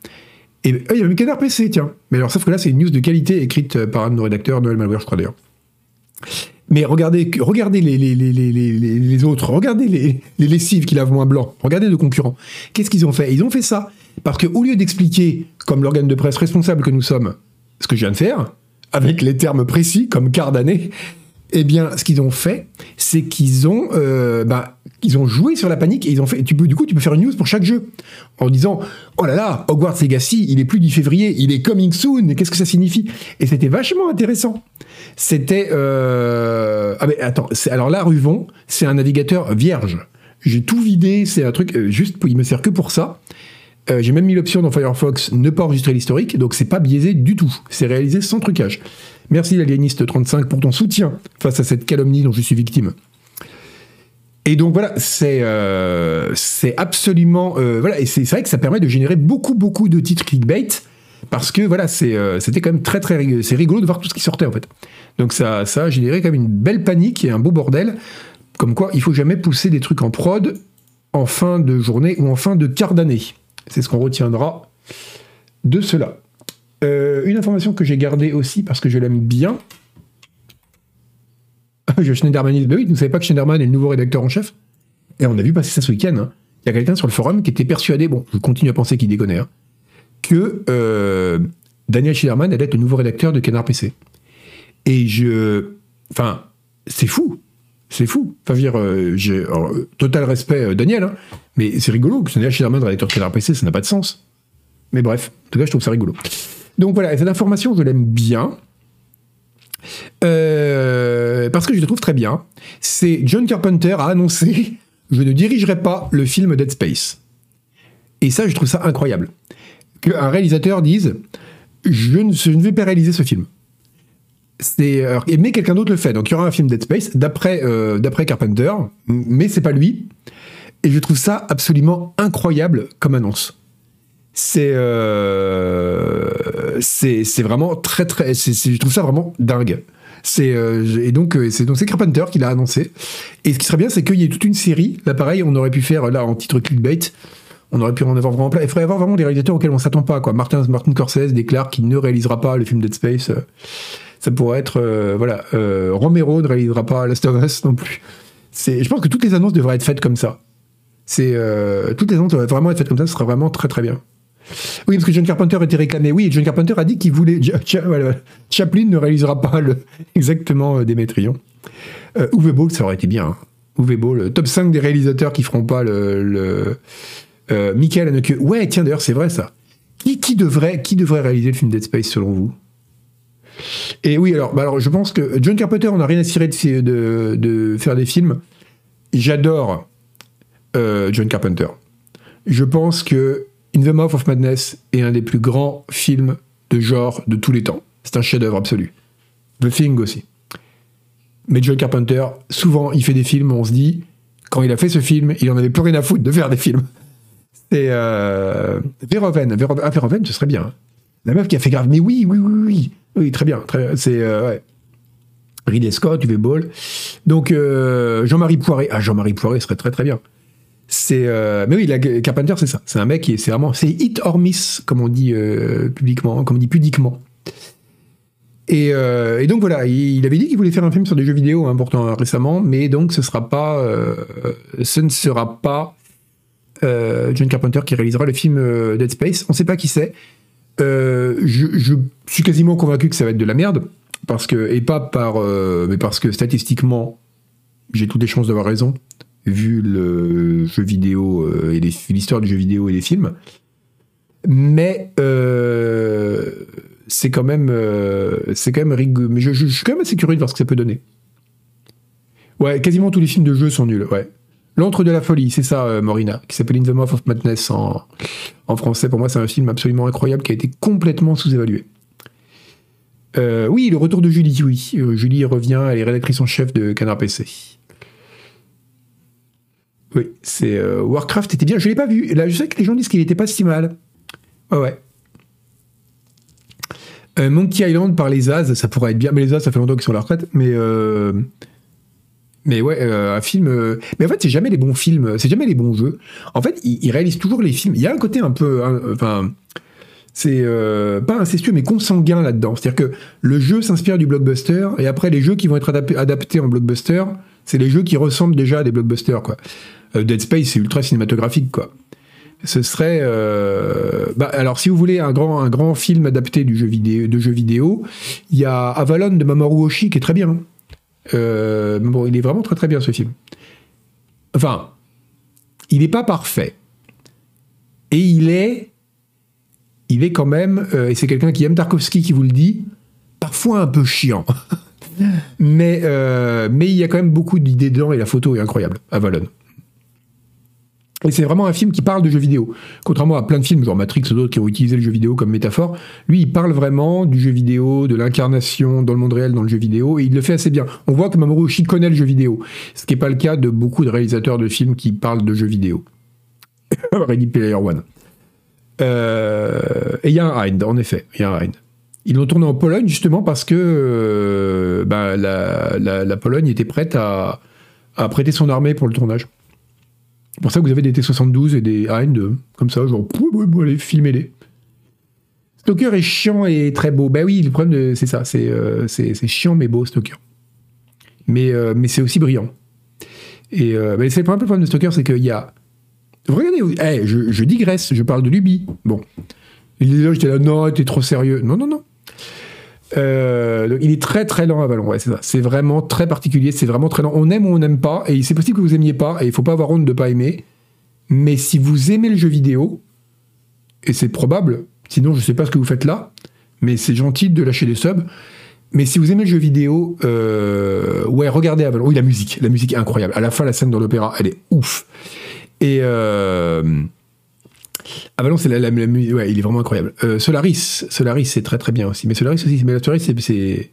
Speaker 1: Et il y a même Canard PC, tiens. Mais alors, sauf que là, c'est une news de qualité écrite par un de nos rédacteurs, Noël Malware, je crois d'ailleurs. Mais regardez, regardez les, autres, regardez les, lessives qui lavent moins blanc, regardez de concurrents. Qu'est-ce qu'ils ont fait? Ils ont fait ça parce qu'au lieu d'expliquer, comme l'organe de presse responsable que nous sommes, ce que je viens de faire, avec les termes précis, comme quart d'année, eh bien, ce qu'ils ont fait, c'est qu'ils ont, euh, bah, ils ont joué sur la panique et ils ont fait. Tu peux, du coup, tu peux faire une news pour chaque jeu en disant Oh là là, Hogwarts Legacy, il est plus du février, il est coming soon. Qu'est-ce que ça signifie? Et c'était vachement intéressant. C'était. Euh... Ah, mais attends, alors là, Ruvon, c'est un navigateur vierge. J'ai tout vidé, c'est un truc euh, juste, il me sert que pour ça. Euh, j'ai même mis l'option dans Firefox ne pas enregistrer l'historique, donc c'est pas biaisé du tout. C'est réalisé sans trucage. Merci l'alieniste35 pour ton soutien face à cette calomnie dont je suis victime. Et donc voilà, c'est euh, absolument euh, voilà et c'est vrai que ça permet de générer beaucoup beaucoup de titres clickbait parce que voilà euh, c'était quand même très très c'est rigolo de voir tout ce qui sortait en fait. Donc ça ça a généré quand même une belle panique et un beau bordel comme quoi il faut jamais pousser des trucs en prod en fin de journée ou en fin de quart d'année. C'est ce qu'on retiendra de cela. Une information que j'ai gardée aussi parce que je l'aime bien. je Schneiderman, bah oui, vous savez pas que Schneiderman est le nouveau rédacteur en chef? Et on a vu passer ça ce week-end. Hein. Il y a quelqu'un sur le forum qui était persuadé, bon, je continue à penser qu'il déconne, hein, que euh, Daniel Schneiderman allait être le nouveau rédacteur de Canard PC. Et je. Enfin, c'est fou. C'est fou. Enfin, je veux dire, euh, j'ai total respect, Daniel, hein, mais c'est rigolo que Daniel Schneiderman, rédacteur de Canard PC, ça n'a pas de sens. Mais bref, en tout cas, je trouve ça rigolo. Donc voilà, cette information, je l'aime bien. Euh, parce que je la trouve très bien. C'est John Carpenter a annoncé Je ne dirigerai pas le film Dead Space. Et ça, je trouve ça incroyable. Qu'un réalisateur dise je ne, vais pas réaliser ce film. C'est, mais quelqu'un d'autre le fait. Donc il y aura un film Dead Space d'après, euh, d'après Carpenter, mais c'est pas lui. Et je trouve ça absolument incroyable comme annonce. Euh, c'est c'est vraiment très très je trouve ça vraiment dingue. C'est euh, et donc euh, c'est donc c'est Carpenter qui l'a annoncé. Et ce qui serait bien, c'est qu'il y ait toute une série. Là, pareil, on aurait pu faire là en titre clickbait. On aurait pu en avoir vraiment plein. Il faudrait avoir vraiment des réalisateurs auxquels on s'attend pas. Quoi. Martin Martin Scorsese déclare qu'il ne réalisera pas le film Dead Space. Ça pourrait être voilà. Romero ne réalisera pas Last of Us non plus. C'est. Je pense que toutes les annonces devraient être faites comme ça. C'est toutes les annonces devraient vraiment être faites comme ça. Ce serait vraiment très très bien. Oui, parce que John Carpenter était réclamé. Oui, John Carpenter a dit qu'il voulait. Chaplin ne réalisera pas exactement euh, Démétrion. Euh, Uwe Ball, ça aurait été bien. Hein. Uwe Ball, top 5 des réalisateurs qui feront pas le. le euh, Michael Haneke. Ouais, tiens, d'ailleurs, c'est vrai ça. Qui, devrait, qui devrait réaliser le film Dead Space selon vous? Et oui, alors, bah alors, je pense que John Carpenter, on n'a rien à cirer de, de, de, faire des films. J'adore euh, John Carpenter je pense que The Mouth of Madness est un des plus grands films de genre de tous les temps. C'est un chef-d'œuvre absolu. The Thing aussi. Mais John Carpenter, souvent, il fait des films, on se dit, quand il a fait ce film, il en avait plus rien à foutre de faire des films. C'est euh, Verhoeven. Verhoeven. Ah, Verhoeven, ce serait bien. La meuf qui a fait grave. Mais oui, oui, oui, oui. Oui, très bien. C'est, euh, ouais. Ridley Scott, Uwe Ball. Donc, euh, Jean-Marie Poiré. Ah, Jean-Marie Poiré serait très, très bien. C'est, euh, mais oui, la, Carpenter, c'est ça. C'est un mec qui, c'est vraiment, c'est hit or miss, comme on dit euh, publiquement, comme on dit pudiquement. Et, euh, donc voilà, il, avait dit qu'il voulait faire un film sur des jeux vidéo hein, pourtant récemment, mais donc ce ne sera pas John Carpenter qui réalisera le film Dead Space. On ne sait pas qui c'est. Je, je, suis quasiment convaincu que ça va être de la merde, parce que et pas par, mais parce que statistiquement, j'ai toutes les chances d'avoir raison vu le jeu vidéo euh, et l'histoire du jeu vidéo et des films. Mais euh, c'est quand même, euh, c'est quand même rigolo. Mais je, suis quand même assez curieux de voir ce que ça peut donner. Ouais, quasiment tous les films de jeu sont nuls. Ouais. L'antre de la folie, c'est ça, euh, Morina, qui s'appelle In the Mouth of Madness en, français. Pour moi, c'est un film absolument incroyable qui a été complètement sous-évalué. Oui, le retour de Julie, oui. Julie revient, elle est rédactrice en chef de Canard PC. Oui, c'est euh, Warcraft était bien. Je l'ai pas vu. Là, je sais que les gens disent qu'il était pas si mal. Ouais, ouais. Euh, Monkey Island par les As, ça pourrait être bien. Mais les As, ça fait longtemps qu'ils sont à la retraite. Mais euh, mais ouais, euh, un film. mais en fait, c'est jamais les bons films. C'est jamais les bons jeux. En fait, ils, ils, réalisent toujours les films. Il y a un côté un peu, enfin. c'est pas incestueux mais consanguin là-dedans. C'est-à-dire que le jeu s'inspire du blockbuster et après les jeux qui vont être adaptés en blockbuster, c'est les jeux qui ressemblent déjà à des blockbusters quoi. Euh, Dead Space, c'est ultra cinématographique, quoi. Ce serait, euh... bah, alors si vous voulez un grand, un grand film adapté du jeu vidéo, de jeux vidéo, il y a Avalon de Mamoru Oshii qui est très bien. Euh... bon, il est vraiment très très bien ce film. Enfin, il n'est pas parfait. Et il est, il est quand même, et c'est quelqu'un qui aime Tarkovsky qui vous le dit, parfois un peu chiant. mais, mais il y a quand même beaucoup d'idées dedans et la photo est incroyable, Avalon. Et c'est vraiment un film qui parle de jeux vidéo. Contrairement à plein de films, genre Matrix ou d'autres qui ont utilisé le jeu vidéo comme métaphore, lui, il parle vraiment du jeu vidéo, de l'incarnation dans le monde réel dans le jeu vidéo, et il le fait assez bien. On voit que Mamoru connaît le jeu vidéo, ce qui n'est pas le cas de beaucoup de réalisateurs de films qui parlent de jeux vidéo. Ready Player One. Euh, et il y a un Hind, en effet, il y a un. Ils l'ont tourné en Pologne justement parce que euh, bah, la, Pologne était prête à prêter son armée pour le tournage. C'est pour ça que vous avez des T-72 et des Hind, comme ça, genre, allez, filmez-les. Stalker est chiant et très beau. Ben oui, le problème, c'est ça, c'est euh, chiant mais beau, Stalker. Mais, euh, mais c'est aussi brillant. Et euh, ben c'est le problème de Stalker, c'est qu'il y a... Regardez, hey, je, je, digresse, je parle de Luby. Bon. Il disait, j'étais là, non, t'es trop sérieux. Non, non, non. Euh, il est très très lent à Valon, ouais, c'est ça. C'est vraiment très particulier, c'est vraiment très lent. On aime ou on n'aime pas, et c'est possible que vous aimiez pas, et il faut pas avoir honte de pas aimer. Mais si vous aimez le jeu vidéo, et c'est probable, sinon je sais pas ce que vous faites là, mais c'est gentil de lâcher des subs. Mais si vous aimez le jeu vidéo, euh, ouais, regardez Avalon. Oui, la musique, la musique est incroyable. À la fin, la scène dans l'opéra, elle est ouf. Et euh, Avalon, c'est la, la, ouais, il est vraiment incroyable. Euh, Solaris, Solaris, c'est très très bien aussi. Mais Solaris aussi, mais Solaris, c'est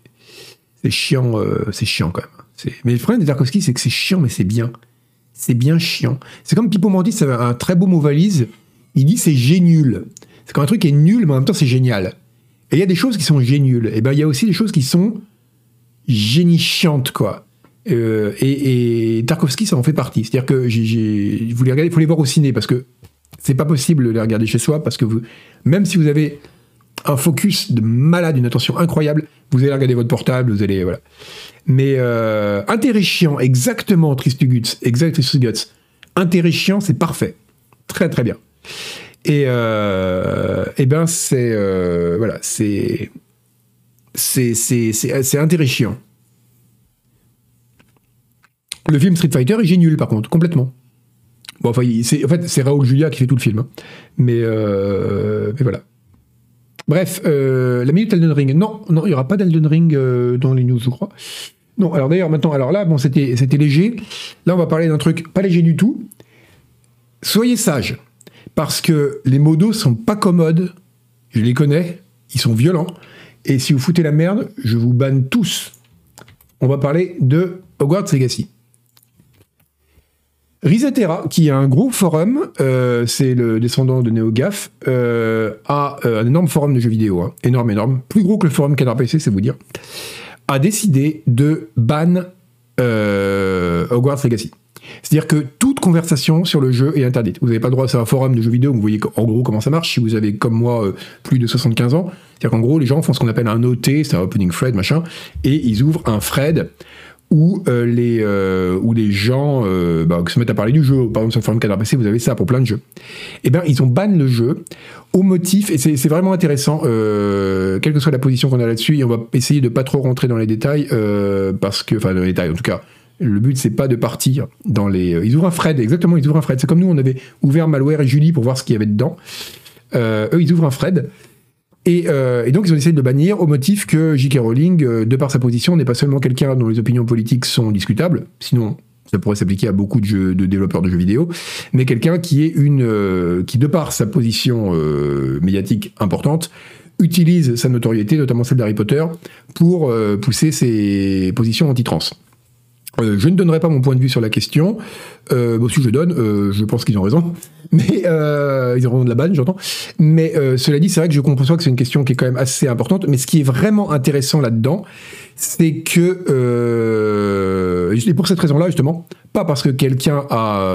Speaker 1: c'est chiant, euh, c'est chiant quand même. Mais le problème de Tarkovsky, c'est que c'est chiant, mais c'est bien. C'est bien chiant. C'est comme Pipo Mantis, c'est un très beau mot valise. Il dit c'est génial. C'est comme un truc est nul, mais en même temps c'est génial. Et il y a des choses qui sont géniales. Et ben il y a aussi des choses qui sont génichiantes, quoi. Euh, et, et, Tarkovsky, ça en fait partie. C'est-à-dire que j'ai, vous les regardez, il faut les voir au ciné parce que c'est pas possible de les regarder chez soi parce que vous, même si vous avez un focus de malade, une attention incroyable, vous allez regarder votre portable, vous allez voilà. Mais euh, intérêt chiant, exactement Tristuguts, exact Tristuguts. Intérêt chiant, c'est parfait, très très bien. Et euh, et ben c'est euh, voilà, c'est c'est c'est c'est intérêt chiant. Le film Street Fighter est génial par contre, complètement. Enfin, en fait, c'est Raoul Julia qui fait tout le film. Hein. Mais, euh, mais voilà. Bref, euh, la minute Elden Ring. Non, non, il n'y aura pas d'Elden Ring euh, dans les news, je crois. Non, alors d'ailleurs, maintenant, alors là, bon, c'était, c'était léger. Là, on va parler d'un truc pas léger du tout. Soyez sages. parce que les modos sont pas commodes. Je les connais, ils sont violents. Et si vous foutez la merde, je vous banne tous. On va parler de Hogwarts Legacy. Risetera, qui est un gros forum, euh, c'est le descendant de NeoGaf, euh, a euh, un énorme forum de jeux vidéo, hein, énorme, énorme, plus gros que le forum Canard PC, c'est vous dire, a décidé de ban Hogwarts Legacy. C'est-à-dire que toute conversation sur le jeu est interdite. Vous n'avez pas le droit, c'est un forum de jeux vidéo, vous voyez en gros comment ça marche si vous avez comme moi plus de 75 ans. C'est-à-dire qu'en gros, les gens font ce qu'on appelle un OT, c'est un opening thread, machin, et ils ouvrent un thread où, euh, les, euh, où les gens euh, bah, se mettent à parler du jeu. Par exemple, sur le forum Canard PC, vous avez ça pour plein de jeux. Eh bien, ils ont ban le jeu au motif, et c'est vraiment intéressant, quelle que soit la position qu'on a là-dessus, et on va essayer de pas trop rentrer dans les détails, parce que, enfin, dans les détails, en tout cas, le but, c'est pas de partir dans les. Ils ouvrent un Fred, exactement, ils ouvrent un Fred. C'est comme nous, on avait ouvert Malware et Julie pour voir ce qu'il y avait dedans. eux, ils ouvrent un Fred. Euh, et, donc ils ont essayé de le bannir au motif que J.K. Rowling, euh, de par sa position, n'est pas seulement quelqu'un dont les opinions politiques sont discutables, sinon ça pourrait s'appliquer à beaucoup de, développeurs de jeux vidéo, mais quelqu'un qui est une, euh, qui de par sa position médiatique importante, utilise sa notoriété, notamment celle d'Harry Potter, pour pousser ses positions anti-trans. Euh, je ne donnerai pas mon point de vue sur la question. Euh, bon, si je donne, euh, je pense qu'ils ont raison. Mais euh, ils ont de la banne, j'entends. Mais euh, cela dit, c'est vrai que je comprends que c'est une question qui est quand même assez importante. Mais ce qui est vraiment intéressant là-dedans, c'est que et pour cette raison-là, justement, pas parce que quelqu'un a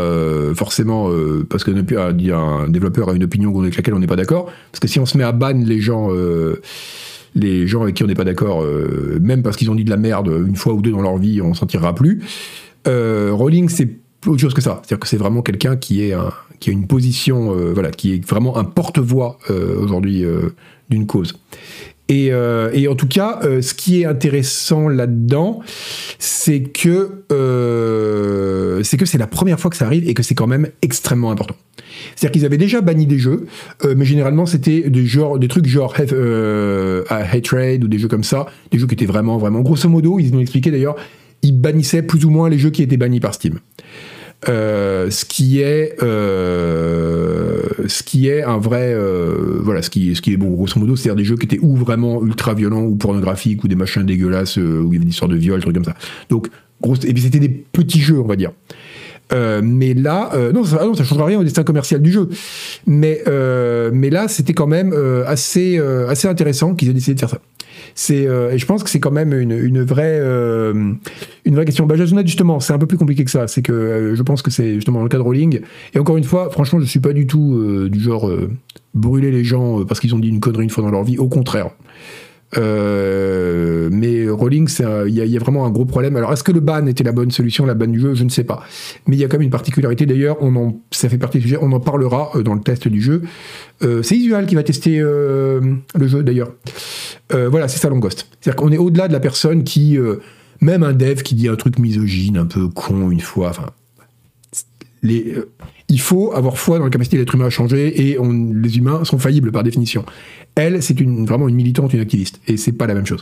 Speaker 1: forcément parce que un développeur a une opinion avec laquelle on n'est pas d'accord. Parce que si on se met à ban les gens les gens avec qui on n'est pas d'accord, euh, même parce qu'ils ont dit de la merde une fois ou deux dans leur vie, on s'en tirera plus. Euh, Rowling, c'est autre chose que ça. C'est-à-dire que c'est vraiment quelqu'un qui, a une position, euh, voilà, qui est vraiment un porte-voix aujourd'hui d'une cause. Et, et, en tout cas, ce qui est intéressant là-dedans, c'est que c'est que c'est la première fois que ça arrive et que c'est quand même extrêmement important. C'est-à-dire qu'ils avaient déjà banni des jeux, euh, mais généralement c'était des, des trucs genre euh, Hatred ou des jeux comme ça, des jeux qui étaient vraiment, vraiment, grosso modo, ils nous expliqué d'ailleurs, ils bannissaient plus ou moins les jeux qui étaient bannis par Steam. Euh, ce qui est ce qui est un vrai voilà ce qui ce qui est bon grosso modo c'est-à-dire des jeux qui étaient ou vraiment ultra violents ou pornographiques ou des machins dégueulasses où il y avait des histoires de viol trucs comme ça donc grosse et puis c'était des petits jeux on va dire euh, mais là, euh, non, ça, ah ça changera rien au destin commercial du jeu. Mais, euh, mais là, c'était quand même assez, assez intéressant qu'ils aient décidé de faire ça. C'est, et je pense que c'est quand même une, vraie, une vraie question. Bah, justement, c'est un peu plus compliqué que ça. C'est que je pense que c'est justement dans le cas de Rolling. Et encore une fois, franchement, je suis pas du tout du genre brûler les gens parce qu'ils ont dit une connerie une fois dans leur vie. Au contraire. Euh, mais Rolling, il y, a vraiment un gros problème. Alors, est-ce que le ban était la bonne solution, la ban du jeu? Je ne sais pas. Mais il y a quand même une particularité. D'ailleurs, ça fait partie du sujet. On en parlera euh, dans le test du jeu. Euh, c'est Isual qui va tester le jeu, d'ailleurs. Voilà, c'est ça Longost. C'est-à-dire qu'on est au-delà de la personne qui, même un dev qui dit un truc misogyne, un peu con une fois. Enfin, les, il faut avoir foi dans la capacité d'être humain à changer et les humains sont faillibles par définition. Elle, c'est vraiment une militante, une activiste et c'est pas la même chose.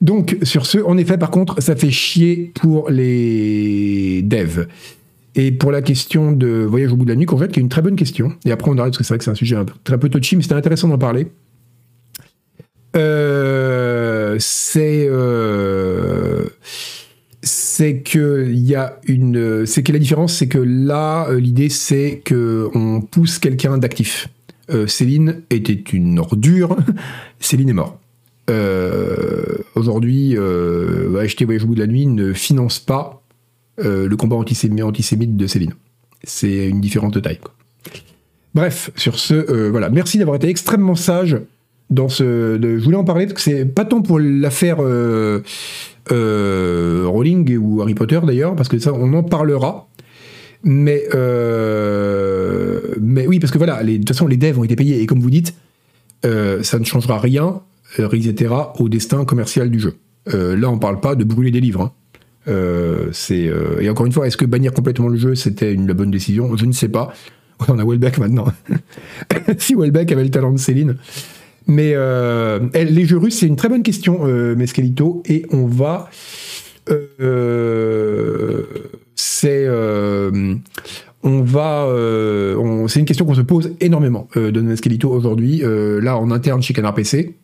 Speaker 1: Donc, sur ce, en effet, par contre, ça fait chier pour les devs. Et pour la question de voyage au bout de la nuit, fait, qui est une très bonne question, et après on arrête parce que c'est vrai que c'est un sujet un peu, très peu touchy, mais c'était intéressant d'en parler. Euh, c'est. Euh, c'est que il y a une, c'est que la différence, c'est que là, euh, l'idée, c'est que on pousse quelqu'un d'actif. Céline était une ordure. Céline est mort. Euh, aujourd'hui, acheter Voyage au bout de la nuit ne finance pas le combat antisémite de Céline. C'est une différente taille. Bref, sur ce, voilà. Merci d'avoir été extrêmement sage dans ce. Je voulais en parler parce que c'est pas tant pour l'affaire euh, Rowling ou Harry Potter d'ailleurs, parce que ça, on en parlera. Mais, euh, mais oui, parce que voilà, de toute façon, les devs ont été payés, et comme vous dites, euh, ça ne changera rien, etc., au destin commercial du jeu. là, on parle pas de brûler des livres. Hein. et encore une fois, est-ce que bannir complètement le jeu, c'était une bonne décision? Je ne sais pas. On a Welbeck maintenant. si Welbeck avait le talent de Céline. Mais euh, les jeux russes, c'est une très bonne question, euh, Mescalito, et on va. Euh, c'est. on va. c'est une question qu'on se pose énormément euh, de Nescalito aujourd'hui. Euh, là, en interne chez Canard PC.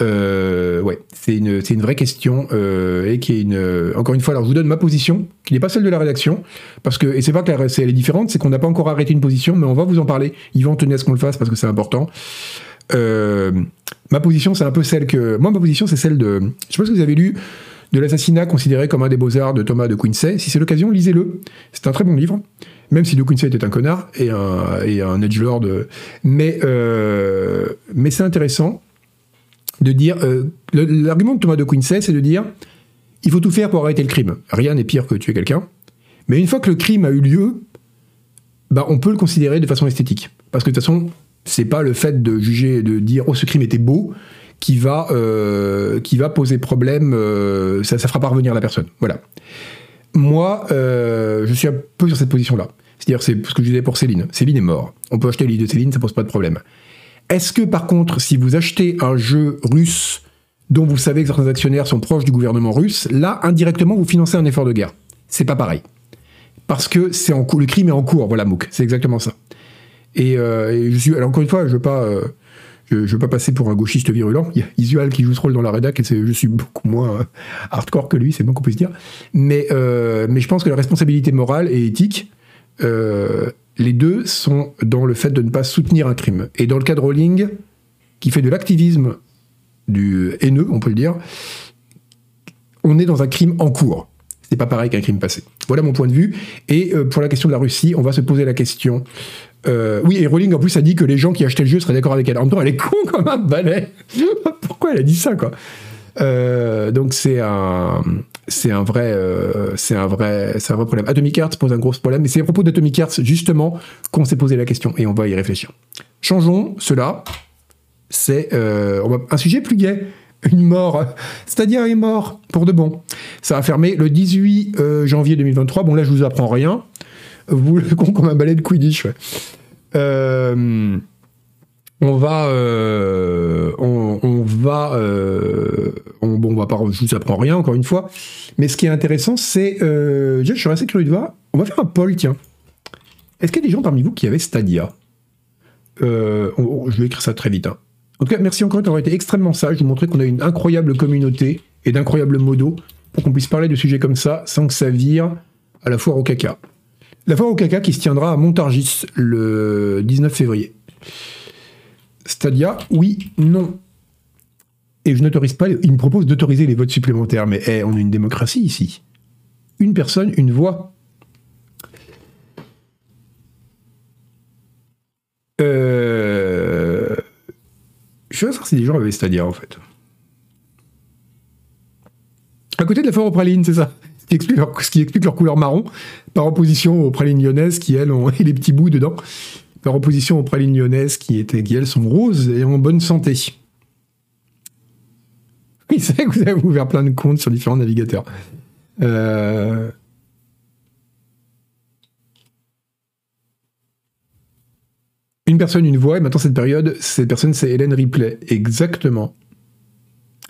Speaker 1: Euh, ouais, c'est une, une vraie question euh, et qui est une. encore une fois, alors je vous donne ma position, qui n'est pas celle de la rédaction, parce que et c'est pas que la, elle est différente, c'est qu'on n'a pas encore arrêté une position, mais on va vous en parler. Yvan tenait à ce qu'on le fasse parce que c'est important. Euh, ma position, c'est un peu celle que. Moi, ma position, c'est celle de. Je sais pas si vous avez lu de l'assassinat considéré comme un des beaux-arts de Thomas de Quincy. Si c'est l'occasion, lisez-le. C'est un très bon livre. Même si de Quincy était un connard et un, et un edgelord. Mais, euh, mais c'est intéressant de dire. euh, L'argument de Thomas de Quincy, c'est de dire il faut tout faire pour arrêter le crime. Rien n'est pire que tuer quelqu'un. Mais une fois que le crime a eu lieu, bah, on peut le considérer de façon esthétique. Parce que de toute façon, c'est pas le fait de juger, de dire oh ce crime était beau, qui va, euh, qui va poser problème. euh, ça, fera pas revenir la personne. Voilà. Moi, euh, je suis un peu sur cette position-là. C'est-à-dire, c'est ce que je disais pour Céline. Céline est mort. On peut acheter le livre de Céline, ça pose pas de problème. Est-ce que par contre, si vous achetez un jeu russe dont vous savez que certains actionnaires sont proches du gouvernement russe, là, indirectement, vous financez un effort de guerre? C'est pas pareil. Parce que c'est en le crime est en cours, voilà, Mouk. C'est exactement ça. Et, euh, je suis, alors encore une fois, je veux pas, euh, je, je veux pas passer pour un gauchiste virulent. Il y a Isual qui joue ce rôle dans la rédac et je suis beaucoup moins euh, hardcore que lui, c'est le moins qu'on puisse dire. Mais, euh, mais je pense que la responsabilité morale et éthique, euh, les deux sont dans le fait de ne pas soutenir un crime. Et dans le cas de Rowling, qui fait de l'activisme du haineux, on peut le dire, on est dans un crime en cours. C'est pas pareil qu'un crime passé. Voilà mon point de vue. Et euh, pour la question de la Russie, on va se poser la question. Euh, oui, et Rowling en plus a dit que les gens qui achetaient le jeu seraient d'accord avec elle. En même temps, elle est con comme un balai. Pourquoi elle a dit ça, quoi Euh, Donc c'est un, c'est un vrai, euh, c'est un vrai, c'est un vrai problème. Atomic Hearts pose un gros problème, et c'est à propos d'Atomic Hearts justement qu'on s'est posé la question, et on va y réfléchir. Changeons cela. C'est un sujet plus gai. Une mort. C'est-à-dire est mort pour de bon. Ça a fermé le 18 euh, janvier 2023. Bon là je vous apprends rien. Vous le con comme un balai de Quidditch. ouais. Euh, on va, euh, on, va, euh, on, bon, on va pas, je vous apprends rien encore une fois. Mais ce qui est intéressant, c'est, je suis assez curieux de voir. On va faire un poll, tiens. Est-ce qu'il y a des gens parmi vous qui avaient Stadia? Je vais écrire ça très vite. hein. En tout cas, merci encore d'avoir été extrêmement sage, de montrer qu'on a une incroyable communauté et d'incroyables modos pour qu'on puisse parler de sujets comme ça sans que ça vire à la foire au caca. La foire au caca qui se tiendra à Montargis le 19 février. Stadia, oui, non. Et je n'autorise pas, il me propose d'autoriser les votes supplémentaires, mais eh, on a une démocratie ici. Une personne, une voix. Euh... Je suis sûr si des gens avaient Stadia en fait. À côté de la foire aux pralines, c'est ça. Ce qui explique leur couleur marron, par opposition aux pralines lyonnaises qui, elles, ont les petits bouts dedans. Par opposition aux pralines lyonnaises qui, étaient, qui, elles, sont roses et en bonne santé. Oui, c'est vrai que vous avez ouvert plein de comptes sur différents navigateurs. Euh... Une personne, une voix, et maintenant cette période, cette personne c'est Hélène Ripley. Exactement.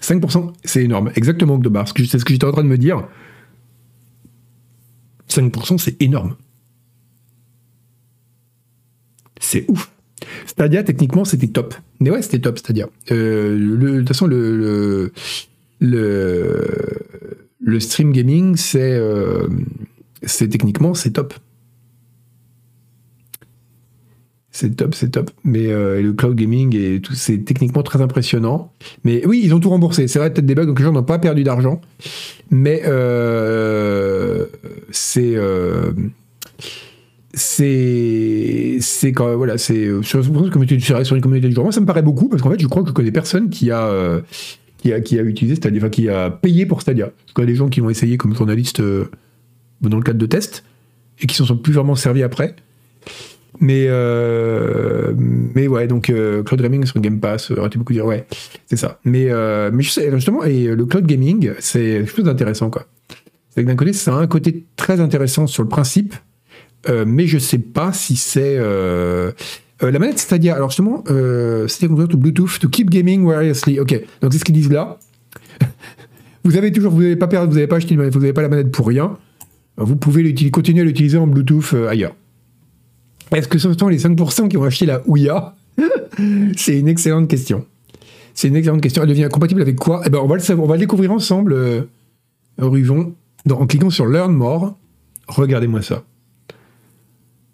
Speaker 1: 5%, c'est énorme. Exactement, Octobar. C'est ce que j'étais en train de me dire. 5%, c'est énorme. C'est ouf. Stadia, techniquement, c'était top. Mais ouais, c'était top, Stadia. Euh, le- de toute façon, le, le, le, stream gaming, c'est euh, c'est techniquement, c'est top. C'est top, c'est top. Mais euh, le cloud gaming et tout, c'est techniquement très impressionnant. Mais oui, ils ont tout remboursé. C'est vrai, peut-être des bugs, donc les gens n'ont pas perdu d'argent. Mais euh, c'est euh, c'est c'est quand voilà c'est sur, une communauté sur du genre moi ça me paraît beaucoup parce qu'en fait je crois que je connais personne qui a qui a qui a utilisé Stadia enfin qui a payé pour Stadia je connais des gens qui l'ont essayé comme journalistes euh, dans le cadre de tests et qui s'en sont plus vraiment servis après mais euh, mais ouais donc euh, cloud gaming sur Game Pass euh, arrêtez beaucoup de dire ouais c'est ça mais euh, mais justement et le cloud gaming c'est quelque chose d'intéressant quoi c'est que d'un côté ça a un côté très intéressant sur le principe mais je sais pas si c'est la manette Stadia. Alors justement, Stadia controller to Bluetooth to keep gaming wirelessly. Ok, donc c'est ce qu'ils disent là. vous avez toujours, vous n'avez pas perdu, vous n'avez pas acheté vous n'avez pas la manette pour rien. Vous pouvez continuer à l'utiliser en Bluetooth ailleurs. Est-ce que ce sont les 5% qui ont acheté la Ouya C'est une excellente question. C'est une excellente question. Elle devient compatible avec quoi? Eh ben, on va le savoir, on va le découvrir ensemble, euh, Ruvon, en cliquant sur Learn More. Regardez-moi ça.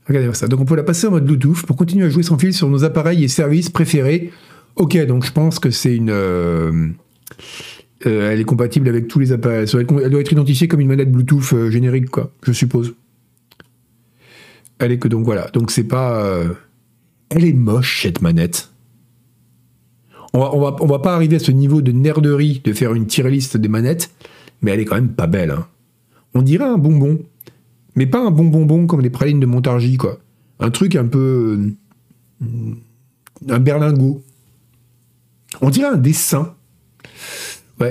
Speaker 1: Regardez-moi ça. Donc on peut la passer en mode Bluetooth pour continuer à jouer sans fil sur nos appareils et services préférés. Ok, donc je pense que c'est une. euh, euh, elle est compatible avec tous les appareils. Elle doit être identifiée comme une manette Bluetooth euh, générique, quoi, je suppose. Elle est que donc voilà. Donc c'est pas. euh, Elle est moche cette manette. On va, va, pas arriver à ce niveau de nerderie de faire une tier list des manettes, mais elle est quand même pas belle. hein. On dirait un bonbon, mais pas un bonbon comme les pralines de Montargis, quoi. Un truc un peu. euh, un berlingot. On dirait un dessin.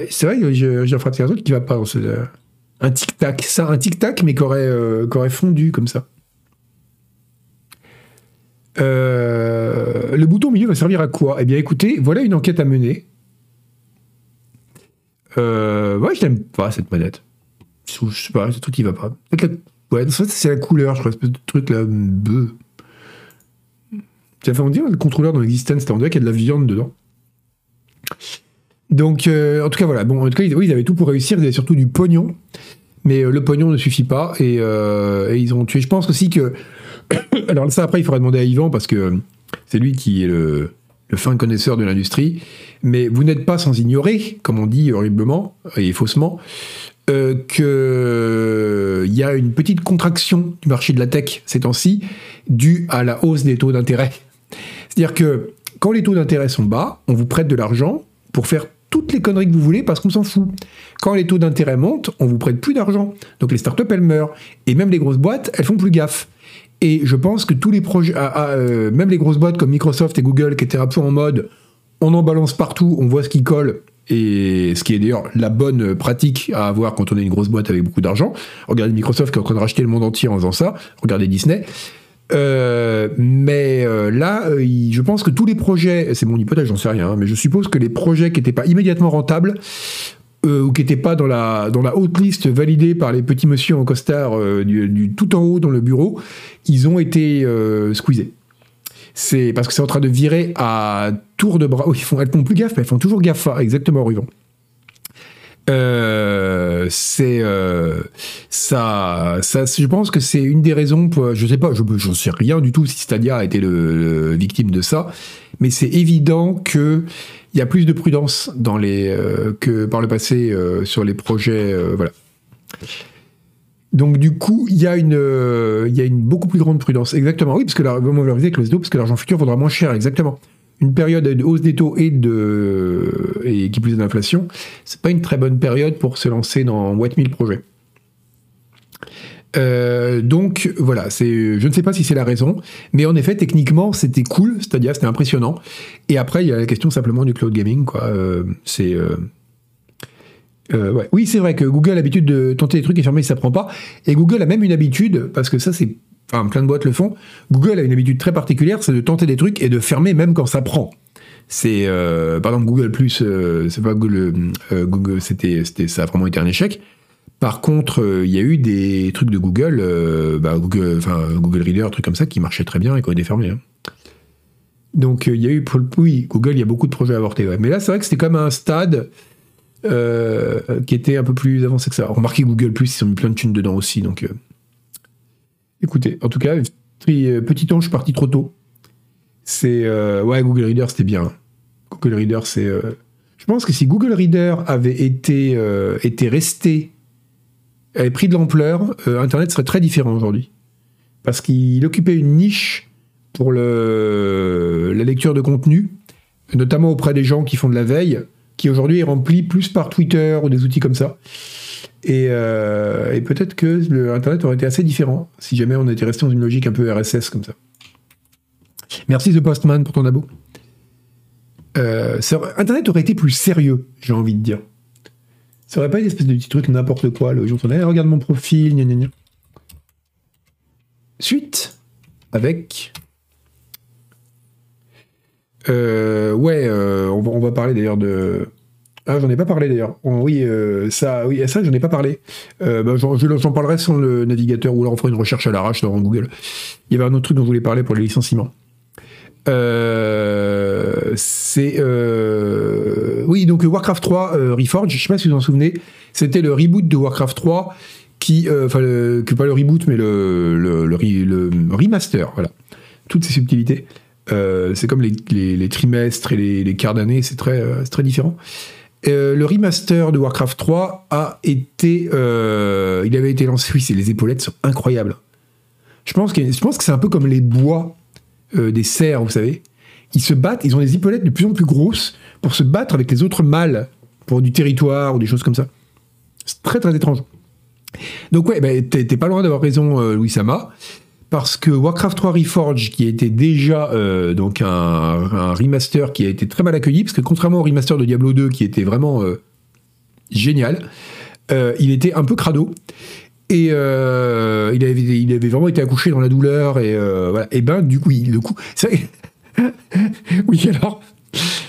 Speaker 1: C'est vrai j'ai un frère qui va pas dans ce. un tic-tac, ça, un tic-tac, mais qui aurait, euh, aurait fondu comme ça. Euh, le bouton milieu va servir à quoi? Eh bien, écoutez, voilà une enquête à mener. Euh, ouais, je l'aime pas cette manette. Je je sais pas, un truc qui va pas. Ouais, c'est la couleur, je crois, de truc là. Ça fait on dirait le contrôleur dans l'existence, on dirait qu'il y a de la viande dedans. Donc, euh, en tout cas, voilà. Bon, en tout cas, ils, avaient tout pour réussir, ils avaient surtout du pognon. Mais le pognon ne suffit pas et ils ont tué. Je pense aussi que. Alors, ça, après, il faudra demander à Yvan parce que euh, c'est lui qui est le, fin connaisseur de l'industrie. Mais vous n'êtes pas sans ignorer, comme on dit horriblement et faussement, euh, qu'il y a une petite contraction du marché de la tech ces temps-ci due à la hausse des taux d'intérêt. C'est-à-dire que quand les taux d'intérêt sont bas, on vous prête de l'argent pour faire toutes les conneries que vous voulez parce qu'on s'en fout. Quand les taux d'intérêt montent, on vous prête plus d'argent. Donc les startups, elles meurent. Et même les grosses boîtes, elles font plus gaffe. Et je pense que tous les projets, ah, ah, euh, même les grosses boîtes comme Microsoft et Google qui étaient un peu en mode on en balance partout, on voit ce qui colle, et ce qui est d'ailleurs la bonne pratique à avoir quand on est une grosse boîte avec beaucoup d'argent. Regardez Microsoft qui est en train de racheter le monde entier en faisant ça, regardez Disney. Euh, mais euh, là, je pense que tous les projets, c'est mon hypothèse, j'en sais rien, hein, mais je suppose que les projets qui n'étaient pas immédiatement rentables, euh, ou qui n'étaient pas dans la, haute liste validée par les petits monsieur en costard euh, du, tout en haut dans le bureau, ils ont été euh, squeezés. C'est parce que c'est en train de virer à tour de bras. Oh, ils font, elles font plus gaffe, mais elles font toujours gaffe. Exactement, Ruvon. Euh, c'est euh, ça, ça. Je pense que c'est une des raisons. Pour, je sais pas, je j'en sais rien du tout si Stadia a été le victime de ça, mais c'est évident que il y a plus de prudence dans les euh, que par le passé euh, sur les projets. euh, voilà. Donc du coup, il y a une, il une beaucoup plus grande prudence. Exactement, oui, parce que la, vous me le disiez avec le taux, parce que l'argent futur vaudra moins cher, exactement. Une période de hausse des taux et de et qui plus est d'inflation, c'est pas une très bonne période pour se lancer dans what 1000 projets. Euh, donc voilà, je ne sais pas si c'est la raison, mais en effet techniquement c'était cool, c'est-à-dire c'était impressionnant. Et après il y a la question simplement du cloud gaming, quoi. Euh, c'est euh. Oui, c'est vrai que Google a l'habitude de tenter des trucs et fermer si ça prend pas. Et Google a même une habitude, parce que ça, c'est. Enfin, plein de boîtes le font. Google a une habitude très particulière, c'est de tenter des trucs et de fermer même quand ça prend. C'est. euh, par exemple, Google Plus, c'est pas Google. Google, c'était, c'était, ça a vraiment été un échec. Par contre, euh, il y a eu des trucs de Google, euh, bah, Google, Google Reader, trucs comme ça, qui marchaient très bien et qui ont été fermés. hein. Donc, euh, il y a eu. Oui, Google, il y a beaucoup de projets avortés. Mais là, c'est vrai que c'était comme un stade qui était un peu plus avancé que ça. Remarquez Google Plus, ils ont mis plein de thunes dedans aussi. Donc, écoutez, en tout cas, petit ange, je suis parti trop tôt. C'est ouais, Google Reader, c'était bien. Google Reader, c'est. je pense que si Google Reader avait été était resté, avait pris de l'ampleur, euh, Internet serait très différent aujourd'hui, parce qu'il occupait une niche pour la lecture de contenu, notamment auprès des gens qui font de la veille qui aujourd'hui est rempli plus par Twitter ou des outils comme ça. Et, euh, et peut-être que le Internet aurait été assez différent si jamais on était resté dans une logique un peu RSS comme ça. Merci The Postman pour ton abo. Euh, Internet aurait été plus sérieux, j'ai envie de dire. Ça aurait pas une espèce de petit truc n'importe quoi. Le jour où dit, regarde mon profil, gna gna gna. Suite avec euh, ouais, euh, on, va, on va parler d'ailleurs de. Ah, j'en ai pas parlé d'ailleurs. Oh, oui, euh, ça, oui, ça, j'en ai pas parlé. Bah, j'en, parlerai sur le navigateur ou alors on fera une recherche à l'arrache dans Google. Il y avait un autre truc dont je voulais parler pour les licenciements. Euh, c'est euh, oui donc Warcraft 3 euh, Reforged, je sais pas si vous vous en souvenez, c'était le reboot de Warcraft 3 qui, enfin que pas le reboot mais le, remaster, voilà, toutes ces subtilités. c'est comme les, trimestres et les, les quarts d'année, c'est très, très différent. le remaster de Warcraft 3 a été, il avait été lancé, oui, c'est les épaulettes sont incroyables. Je pense que je pense que c'est un peu comme les bois euh, des cerfs, vous savez. Ils se battent, ils ont des épaulettes de plus en plus grosses pour se battre avec les autres mâles pour du territoire ou des choses comme ça. C'est très très étrange. Donc ouais, bah, t'es pas loin d'avoir raison, euh, Louis Sama, parce que Warcraft 3 Reforged, qui était déjà euh, donc un, remaster qui a été très mal accueilli, parce que contrairement au remaster de Diablo 2, qui était vraiment génial, il était un peu crado. Et euh, il, avait, vraiment été accouché dans la douleur. Et, euh, voilà. et ben, du coup, le coup. oui, alors.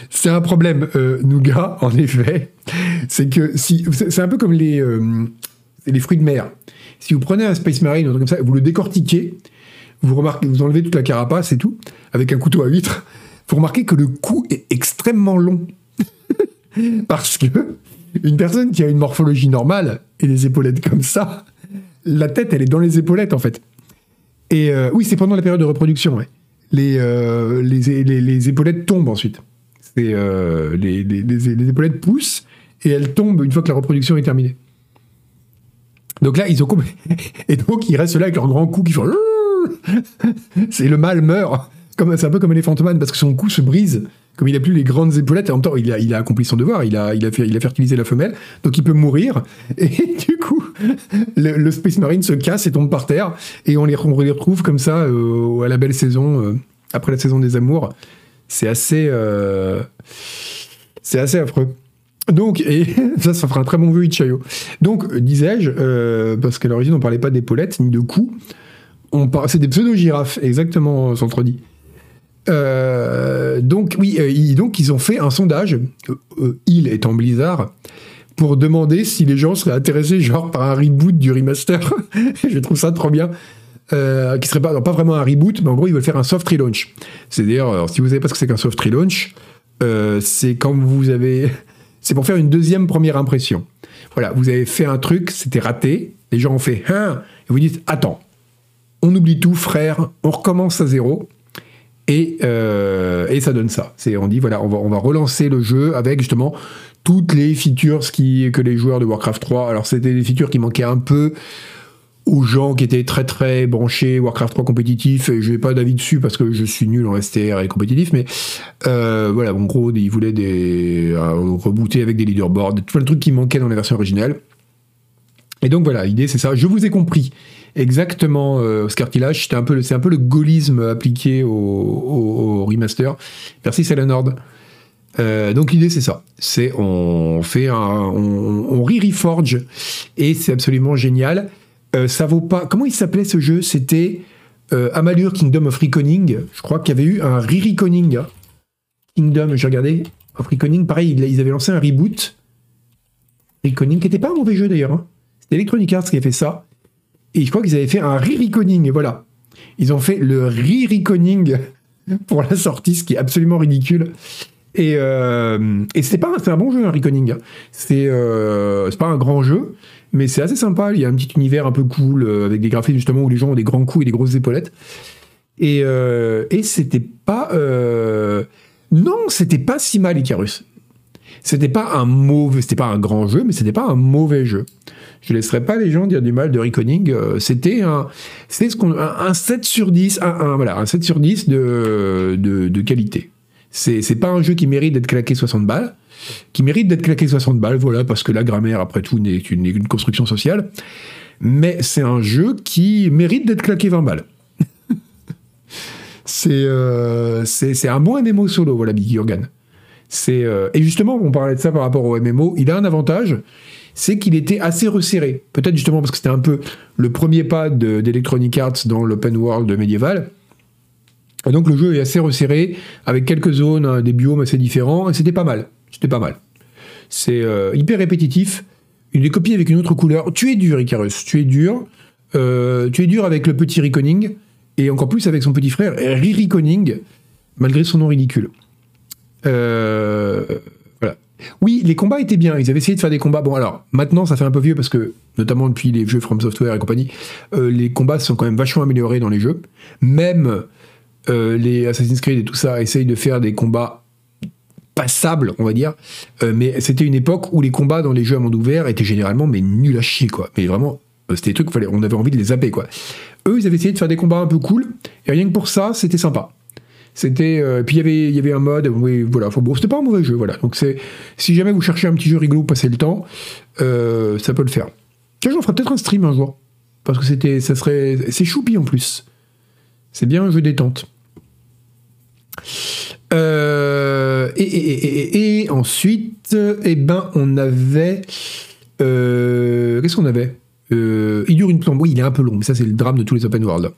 Speaker 1: C'est un problème, euh, Nougat, en effet. C'est que si. C'est un peu comme les, les fruits de mer. Si vous prenez un Space Marine, un truc comme ça, vous le décortiquez, vous, remarquez, vous enlevez toute la carapace et tout, avec un couteau à huître, vous remarquez que le cou est extrêmement long. Parce que une personne qui a une morphologie normale et des épaulettes comme ça, la tête, elle est dans les épaulettes, en fait. Et euh, oui, c'est pendant la période de reproduction, ouais. Les, euh, les, épaulettes tombent ensuite. Euh, les, épaulettes poussent et elles tombent une fois que la reproduction est terminée. Donc là, ils ont et donc ils restent là avec leur grand cou qui font. c'est le mâle meurt. C'est un peu comme Elephant Man parce que son cou se brise comme il a plus les grandes épaulettes, en même temps, il a, accompli son devoir, il a, fertilisé la femelle, donc il peut mourir. Et du coup, le, Space Marine se casse et tombe par terre, et on les, retrouve comme ça euh, à la belle saison, euh, après la saison des amours. C'est assez, euh, c'est assez affreux. Donc, et ça, ça fera un très bon vœu Ichayo. Donc, disais-je, parce qu'à l'origine, on parlait pas d'épaulettes ni de cou, on c'est des pseudo-girafes, exactement, dit. Euh, donc oui, euh, donc ils ont fait un sondage, euh, il étant Blizzard, pour demander si les gens seraient intéressés genre par un reboot du remaster. Je trouve ça trop bien. qui serait pas, pas vraiment un reboot, mais en gros ils veulent faire un soft relaunch. C'est-à-dire, si vous savez pas ce que c'est qu'un soft relaunch, c'est quand vous avez, c'est pour faire une deuxième première impression. Voilà, vous avez fait un truc, c'était raté, les gens ont fait hein, et vous dites attends, on oublie tout frère, on recommence à zéro. Euh, et, ça donne ça. C'est, on dit, voilà, on va, relancer le jeu avec justement toutes les features qui, que les joueurs de Warcraft 3. Alors, c'était des features qui manquaient un peu aux gens qui étaient très très branchés Warcraft 3 compétitif. Et je n'ai pas d'avis dessus parce que je suis nul en STR et compétitif, mais euh, voilà, en gros, ils voulaient des, euh, rebooter avec des leaderboards, tout le truc qui manquait dans la version originale. Et donc voilà, l'idée c'est ça. Je vous ai compris exactement euh, un peu, c'est un peu le gaullisme appliqué au, remaster. Merci Selenord. Euh, donc l'idée c'est ça, c'est on fait un, on, on reforge et c'est absolument génial. Euh, ça vaut pas. Comment il s'appelait ce jeu? C'était euh, Amalur Kingdom of Reconing. Je crois qu'il y avait eu un re-reconing. Kingdom, j'ai regardé. Of Reconing, pareil, ils avaient lancé un reboot. Reconing, qui n'était pas un mauvais jeu d'ailleurs. Hein. C'était Electronic Arts qui a fait ça. Et je crois qu'ils avaient fait un re-reconing, et voilà. Ils ont fait le re-reconing pour la sortie, ce qui est absolument ridicule. Et, euh, et c'est pas un bon jeu un Reconing. C'est euh, pas un grand jeu, mais c'est assez sympa. Il y a un petit univers un peu cool euh, avec des graphismes justement où les gens ont des grands coups et des grosses épaulettes. Et, euh, et c'était pas non, c'était pas si mal Icarus. C'était pas un mauvais, c'était pas un grand jeu, mais c'était pas un mauvais jeu. Je laisserai pas les gens dire du mal de Reconing. Euh, c'était un, c'était ce qu'on, un, 7 sur 10, un, voilà, un 7 sur 10 de, de, qualité. C'est, c'est pas un jeu qui mérite d'être claqué 60 balles, qui mérite d'être claqué 60 balles, voilà, parce que la grammaire, après tout, n'est qu'une, une construction sociale. Mais c'est un jeu qui mérite d'être claqué 20 balles. c'est, euh, c'est, c'est un bon MMO solo, voilà, Biggie Organ. C'est, euh, et justement, on parlait de ça par rapport au MMO, il a un avantage, c'est qu'il était assez resserré. Peut-être justement parce que c'était un peu le premier pas d'Electronic Arts dans l'open world médiéval. Et donc le jeu est assez resserré, avec quelques zones, hein, des biomes assez différents, et c'était pas mal. C'était pas mal. C'est euh, hyper répétitif. Une des copies avec une autre couleur. Tu es dur, Icarus. Tu es dur. Euh, tu es dur avec le petit Riconing. Et encore plus avec son petit frère, Riri Conning, malgré son nom ridicule. Euh. Oui, les combats étaient bien. Ils avaient essayé de faire des combats. Bon, alors, maintenant, ça fait un peu vieux parce que, notamment depuis les jeux From Software et compagnie, euh, les combats sont quand même vachement améliorés dans les jeux. Même euh, les Assassin's Creed et tout ça essayent de faire des combats passables, on va dire. Euh, mais c'était une époque où les combats dans les jeux à monde ouvert étaient généralement mais nuls à chier, quoi. Mais vraiment, c'était des trucs, fallait, on avait envie de les zapper, quoi. Eux, ils avaient essayé de faire des combats un peu cool, et rien que pour ça, c'était sympa. C'était, euh, puis il y avait, un mode, voilà. C'était pas un mauvais jeu, voilà. Donc c'est, si jamais vous cherchez un petit jeu rigolo, passer le temps, euh, ça peut le faire. Tiens, j'en ferai peut-être un stream un jour, parce que c'était, ça serait, c'est choupi en plus. C'est bien un jeu détente. Euh, et, ensuite, eh ben, on avait. Qu'est-ce qu'on avait? Euh, Il dure une plombe. Il est un peu long, mais ça, c'est le drame de tous les open world.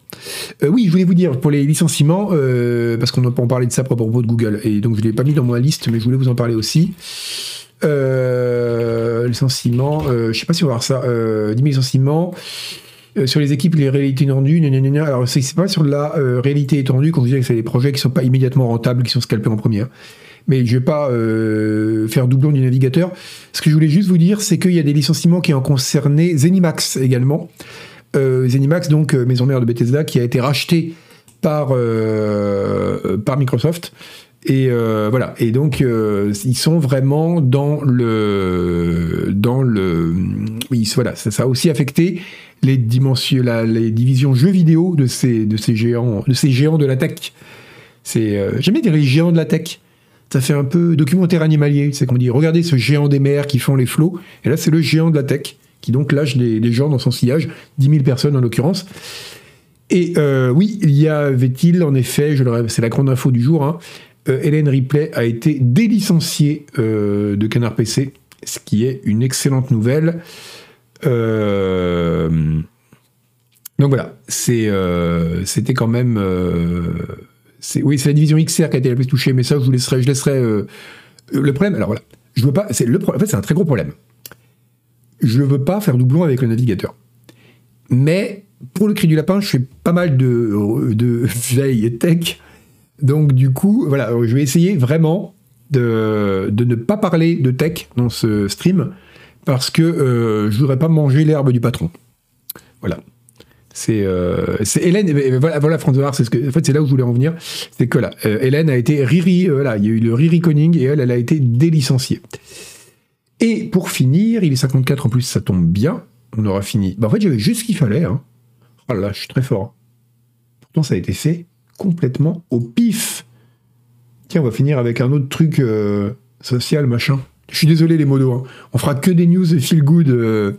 Speaker 1: Euh, oui, je voulais vous dire, pour les licenciements, euh, parce qu'on n'a pas en parlé de ça à propos de Google, et donc je ne l'ai pas mis dans ma liste, mais je voulais vous en parler aussi. Licenciements, je sais pas si on va voir ça. Euh, 10 000 licenciements. Sur les équipes, les réalités étendues, alors c'est pas sur la réalité étendue qu'on disait que c'est des projets qui sont pas immédiatement rentables, qui sont scalpés en première. Mais je vais pas euh, faire doublon du navigateur. Ce que je voulais juste vous dire, c'est qu'il y a des licenciements qui ont concerné Zenimax également. Euh, Zenimax, donc euh, maison mère de Bethesda, qui a été racheté par, par Microsoft. Et voilà. Et donc, ils sont vraiment dans le. Dans le oui, voilà. Ça, a aussi affecté les, dimensions, les divisions jeux vidéo de ces, de ces, géants, de ces géants de la tech. C'est, bien dire les géants de la tech. Ça fait un peu documentaire animalier. C'est qu'on dit regardez ce géant des mers qui font les flots. Et là, c'est le géant de la tech qui donc lâche les gens dans son sillage, 10 000 personnes en l'occurrence. Et euh, oui, il y avait-il, en effet, c'est la grande info du jour, hein, euh, Hélène Ripley a été délicenciée euh, de Canard PC, ce qui est une excellente nouvelle. Donc voilà, c'était quand même... oui, c'est la division XR qui a été la plus touchée, mais ça, je vous laisserai... Je euh, le problème, alors voilà, je veux pas... En fait, c'est un très gros problème. Je veux pas faire doublon avec le navigateur. Mais pour le cri du lapin, je fais pas mal de, de veille tech. Donc du coup, voilà, je vais essayer vraiment de, de ne pas parler de tech dans ce stream parce que euh, je voudrais pas manger l'herbe du patron. Voilà. C'est euh, c'est Hélène, et voilà, voilà France de c'est ce que, fait, c'est là où je voulais en venir. C'est que là, euh, Hélène a été Riri, euh, il y a eu le Riri Conning et elle, elle a été délicenciée. Et pour finir, il est 54 en plus, ça tombe bien. On aura fini. Bah, en fait, j'avais juste ce qu'il fallait. Hein. Oh là je suis très fort. Pourtant, ça a été fait complètement au pif. Tiens, on va finir avec un autre truc social, machin. Je suis désolé, les modos. hein. On fera que des news feel good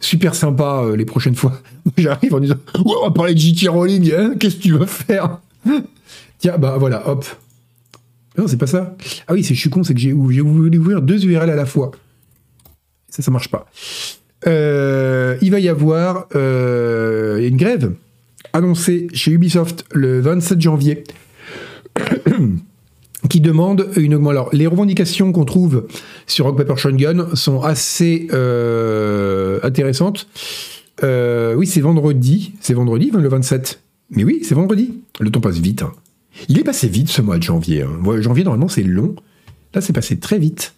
Speaker 1: super sympa euh, les prochaines fois. J'arrive en disant on va parler de J.K. Rowling, hein, qu'est-ce que tu veux faire? Tiens, bah voilà, hop. Non, c'est pas ça. Ah oui, c'est je suis con, c'est que j'ai voulu ouvrir deux URL à la fois. Ça, ça marche pas. Euh, il va y avoir euh, une grève annoncée chez Ubisoft le 27 janvier qui demande une augmentation. Alors, les revendications qu'on trouve sur Rock Paper Shotgun sont assez euh, intéressantes. Euh, oui, c'est vendredi. C'est vendredi, le 27. Mais oui, c'est vendredi. Le temps passe vite. hein. Il est passé vite ce mois de janvier. hein. Janvier, normalement, c'est long. Là, c'est passé très vite.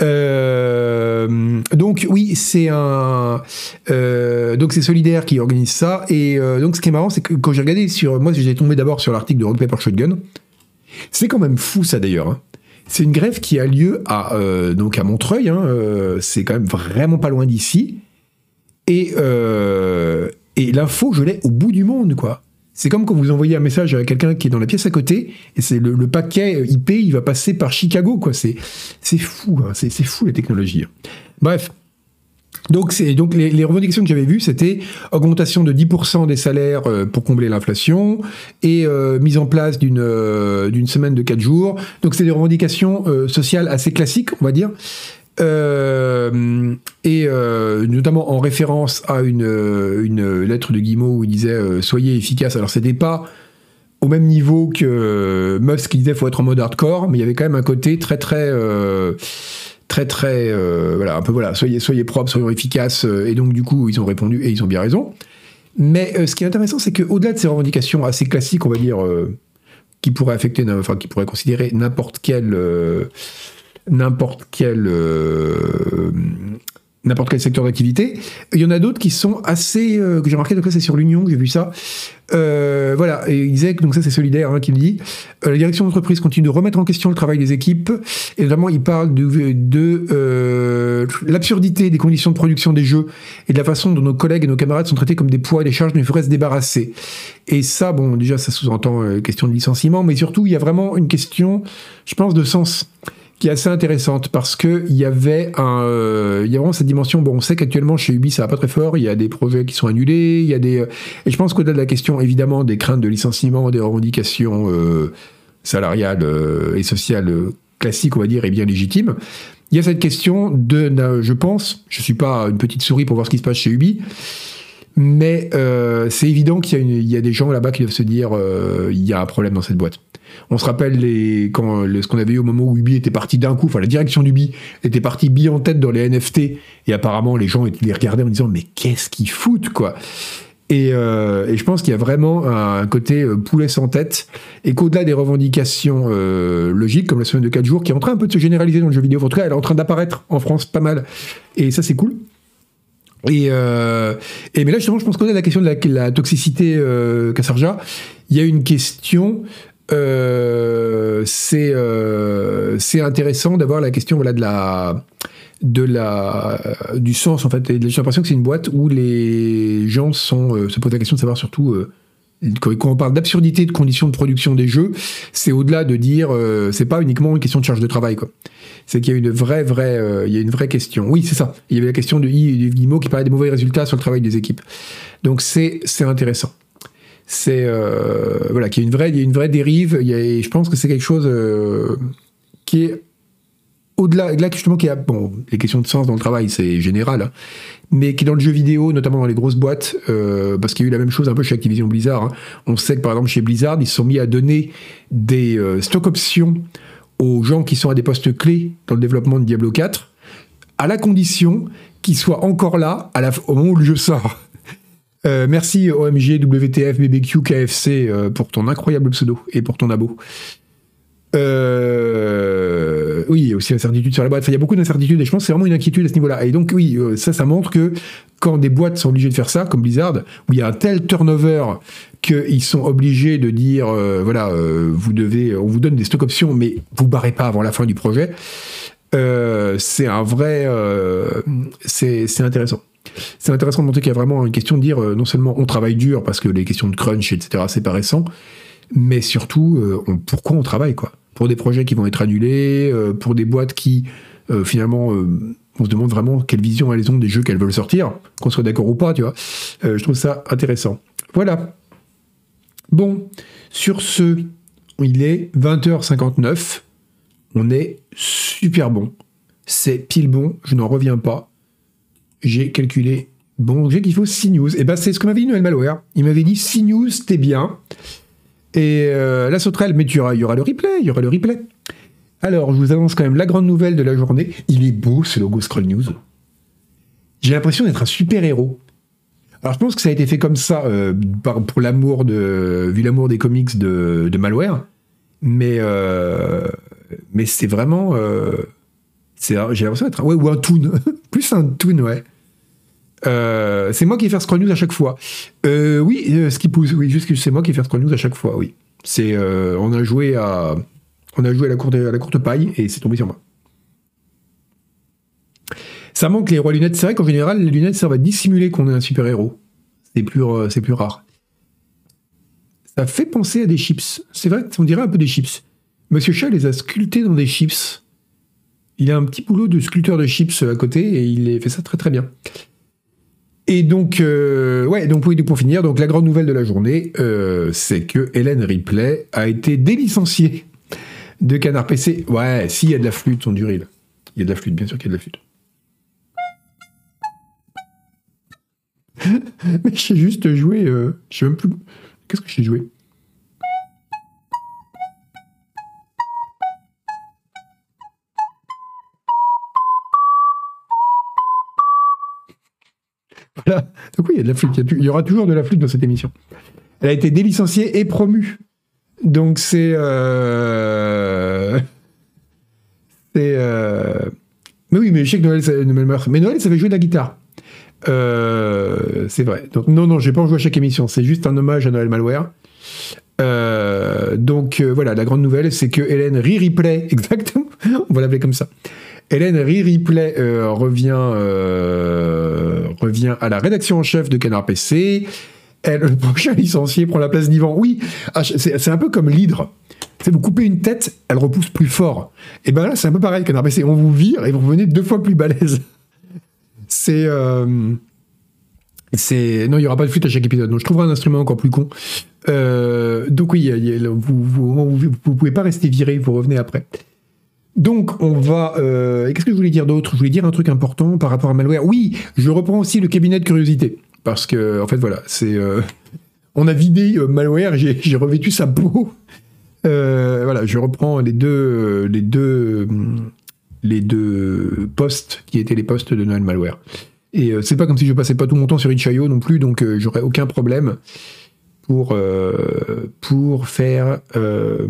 Speaker 1: Euh, donc oui, c'est un donc c'est Solidaire qui organise ça et donc ce qui est marrant c'est que quand j'ai regardé sur moi j'ai tombé d'abord sur l'article de Rock Paper Shotgun. C'est quand même fou ça d'ailleurs. hein. C'est une grève qui a lieu à euh, donc à Montreuil. hein, euh, c'est quand même vraiment pas loin d'ici. Et euh, et l'info je l'ai au bout du monde quoi. C'est comme quand vous envoyez un message à quelqu'un qui est dans la pièce à côté, et c'est le, paquet IP, il va passer par Chicago, quoi. C'est, fou, hein. c'est, c'est fou la technologie. Bref. Donc, donc les, revendications que j'avais vues, c'était augmentation de 10% des salaires euh, pour combler l'inflation et euh, mise en place d'une, euh, semaine de 4 jours. Donc, c'est des revendications sociales assez classiques, on va dire. Et notamment en référence à une, une lettre de Guimau où il disait soyez efficace. Alors c'était pas au même niveau que Musk qui disait faut être en mode hardcore, mais il y avait quand même un côté très très très très très voilà un peu voilà soyez soyez propres, soyez efficaces et donc du coup ils ont répondu et ils ont bien raison. Mais ce qui est intéressant, c'est qu'au-delà de ces revendications assez classiques, on va dire, qui pourraient affecter, enfin qui pourraient considérer n'importe quel n'importe quel n'importe quel secteur d'activité. Il y en a d'autres qui sont assez euh, que j'ai remarqué donc ça c'est sur l'Union j'ai vu ça. Euh, voilà et il disait donc ça c'est solidaire hein, qui me dit euh, la direction d'entreprise continue de remettre en question le travail des équipes et notamment il parle de, de l'absurdité des conditions de production des jeux et de la façon dont nos collègues et nos camarades sont traités comme des poids et des charges dont il faudrait se débarrasser. Et ça bon déjà ça sous-entend question de licenciement mais surtout il y a vraiment une question je pense de sens qui est assez intéressante parce que il y avait un, euh, il y a vraiment cette dimension. Bon, on sait qu'actuellement chez Ubi ça va pas très fort. Il y a des projets qui sont annulés. Il y a des, euh, et je pense qu'au-delà de la question évidemment des craintes de licenciement, des revendications euh, salariales et sociales classiques, on va dire, et bien légitimes. Il y a cette question de, je pense, je suis pas une petite souris pour voir ce qui se passe chez Ubi, mais c'est évident qu'il y, y, a des gens là-bas qui doivent se dire, il y a un problème dans cette boîte. On se rappelle les, ce qu'on avait eu au moment où Ubi était parti d'un coup, enfin la direction d'Ubi était partie bi en tête dans les NFT, et apparemment les gens les regardaient en disant mais qu'est-ce qu'ils foutent quoi. Euh, et, je pense qu'il y a vraiment un côté euh, poulet sans tête, et qu'au-delà des revendications euh, logiques, comme la semaine de 4 jours, qui est en train un peu de se généraliser dans le jeu vidéo, en tout cas elle est en train d'apparaître en France pas mal, et ça c'est cool. Et, mais là justement, je pense qu'on a la question de la, toxicité euh, Il y a une question euh, euh, c'est intéressant d'avoir la question voilà, de la de la du sens en fait. J'ai l'impression que c'est une boîte où les gens sont euh, se posent la question de savoir surtout quand, on parle d'absurdité de conditions de production des jeux c'est au-delà de dire c'est pas uniquement une question de charge de travail quoi. C'est qu'il y a une vraie vraie il y a une vraie question. Oui c'est ça. Il y avait la question de Guillemot qui parlait des mauvais résultats sur le travail des équipes. Donc c'est c'est intéressant c'est euh, voilà qu'il a une vraie il y a une vraie dérive il y a, je pense que c'est quelque chose euh, qui est au-delà là justement qui a bon les questions de sens dans le travail c'est général hein, mais qui est dans le jeu vidéo notamment dans les grosses boîtes euh, parce qu'il y a eu la même chose un peu chez Activision Blizzard hein. on sait que par exemple chez Blizzard ils se sont mis à donner des stock options aux gens qui sont à des postes clés dans le développement de Diablo 4 à la condition qu'ils soient encore là à la, au moment où le jeu sort euh, merci OMG, WTF, BBQ, KFC euh, pour ton incroyable pseudo et pour ton abo. Euh, oui, aussi l'incertitude sur la boîte. il y a beaucoup d'incertitudes et je pense que c'est vraiment une inquiétude à ce niveau-là. Et donc, oui, ça, ça montre que quand des boîtes sont obligées de faire ça, comme Blizzard, où il y a un tel turnover qu'ils sont obligés de dire, voilà, vous devez, on vous donne des stock options, mais vous barrez pas avant la fin du projet. c'est un vrai, c'est intéressant c'est intéressant de montrer qu'il y a vraiment une question de dire euh, non seulement on travaille dur parce que les questions de crunch, etc., c'est pas récent, mais surtout euh, pourquoi on travaille, quoi? Pour des projets qui vont être annulés, euh, pour des boîtes qui, finalement, on se demande vraiment quelle vision elles ont des jeux qu'elles veulent sortir, qu'on soit d'accord ou pas, tu vois. je trouve ça intéressant. Voilà. Bon, sur ce, il est 20h59. On est super bon. C'est pile bon, je n'en reviens pas j'ai calculé. Bon, j'ai qu'il faut 6 news. Et eh ben c'est ce que m'avait dit Noël Malware. Il m'avait dit 6 news, c'était bien. Et euh, la sauterelle, mais il y, aura, y aura le replay, il y aura le replay. Alors, je vous annonce quand même la grande nouvelle de la journée. Il est beau ce logo Scroll News. J'ai l'impression d'être un super héros. Alors, je pense que ça a été fait comme ça euh, pour l'amour de, vu l'amour des comics de, Malware. Mais, euh, mais c'est vraiment. j'ai l'impression d'être. Ouais, ou un toon. Un toon, ouais. Euh, c'est moi qui vais faire Scroll News à chaque fois. Euh, oui, euh, ce qui pousse, oui, juste que c'est moi qui vais faire Scroll News à chaque fois, oui. C'est, on a joué à, on a joué à la courte, la courte paille et c'est tombé sur moi. Ça manque les rois lunettes. C'est vrai qu'en général, les lunettes servent à dissimuler qu'on est un super héros. C'est plus, c'est plus rare. Ça fait penser à des chips. C'est vrai qu'on dirait un peu des chips. Monsieur Chat les a sculptés dans des chips. Il a un petit boulot de sculpteur de chips à côté et il fait ça très très bien. Et donc, euh, ouais, donc pour finir, donc la grande nouvelle de la journée, euh, c'est que Hélène Ripley a été délicenciée de Canard PC. Ouais, s'il y a de la flûte, on dirait. Il y a de la flûte, bien sûr qu'il y a de la flûte. Mais j'ai juste joué. Euh, je sais même plus. Qu'est-ce que j'ai joué? Il y a de la flûte. Il y aura toujours de la flûte dans cette émission. Elle a été délicenciée et promue. Donc c'est. Euh... C'est. Euh... Mais oui, mais je sais que Noël, ça, Mais Noël, ça fait jouer de la guitare. Euh, c'est vrai. Donc non, non, j'ai pas en joué à chaque émission. C'est juste un hommage à Noël Malware. Donc voilà, la grande nouvelle, c'est que Hélène Ririplay, exactement, on va l'appeler comme ça. Hélène Ririplay revient, revient à la rédaction en chef de Canard PC. Elle, le prochain licencié prend la place d'Ivan. Oui, ah, c'est un peu comme l'hydre. Si vous coupez une tête, elle repousse plus fort. Et ben là, c'est un peu pareil, Canard PC. On vous vire et vous revenez deux fois plus balèze. C'est. c'est non, il n'y aura pas de flûte à chaque épisode. Donc je trouverai un instrument encore plus con. Euh, donc oui, vous, vous, pouvez pas rester viré, vous revenez après. Donc on va... Euh, qu'est-ce que je voulais dire d'autre? Je voulais dire un truc important par rapport à Malware. Oui, je reprends aussi le cabinet de curiosité. Parce que, en fait, voilà, c'est... Euh, on a vidé Malware, j'ai revêtu sa peau. voilà, je reprends les deux, les deux, les deux postes qui étaient les postes de Noël Malware. Et c'est pas comme si je passais pas tout mon temps sur Itch.io non plus, donc j'aurais aucun problème pour, euh, faire, euh,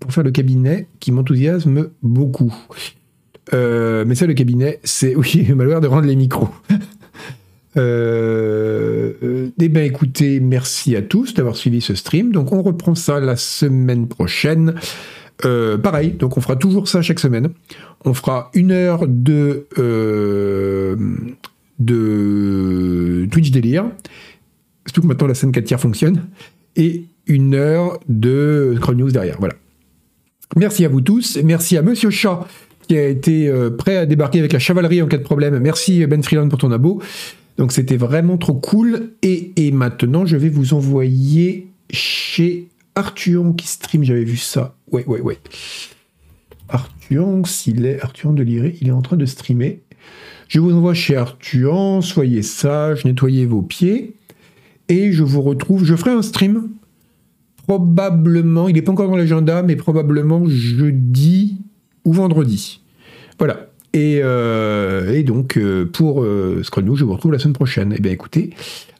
Speaker 1: pour faire le cabinet qui m'enthousiasme beaucoup. Euh, mais ça, le cabinet, c'est oui, malheur de rendre les micros. eh bien, écoutez, merci à tous d'avoir suivi ce stream. Donc, on reprend ça la semaine prochaine. pareil, donc on fera toujours ça chaque semaine. On fera une heure de, de Twitch délire surtout que maintenant la scène 4 tiers fonctionne, et une heure de Scroll News derrière. Voilà. Merci à vous tous, merci à Monsieur Chat qui a été euh, prêt à débarquer avec la chevalerie en cas de problème. Merci Ben Freeland pour ton abo. Donc c'était vraiment trop cool. Et, maintenant, je vais vous envoyer chez Arthur qui stream. J'avais vu ça. Ouais, ouais, ouais. Arthur, s'il est Arthur de Liré, il est en train de streamer. Je vous envoie chez Arthur. Soyez sage, nettoyez vos pieds et je vous retrouve. Je ferai un stream probablement, il n'est pas encore dans l'agenda, mais probablement jeudi ou vendredi. Voilà. Et, euh, donc, euh, pour euh, Scrum je vous retrouve la semaine prochaine. Eh bien, écoutez,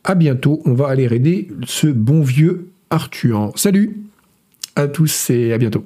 Speaker 1: à bientôt. On va aller aider ce bon vieux Arthur. Salut à tous et à bientôt.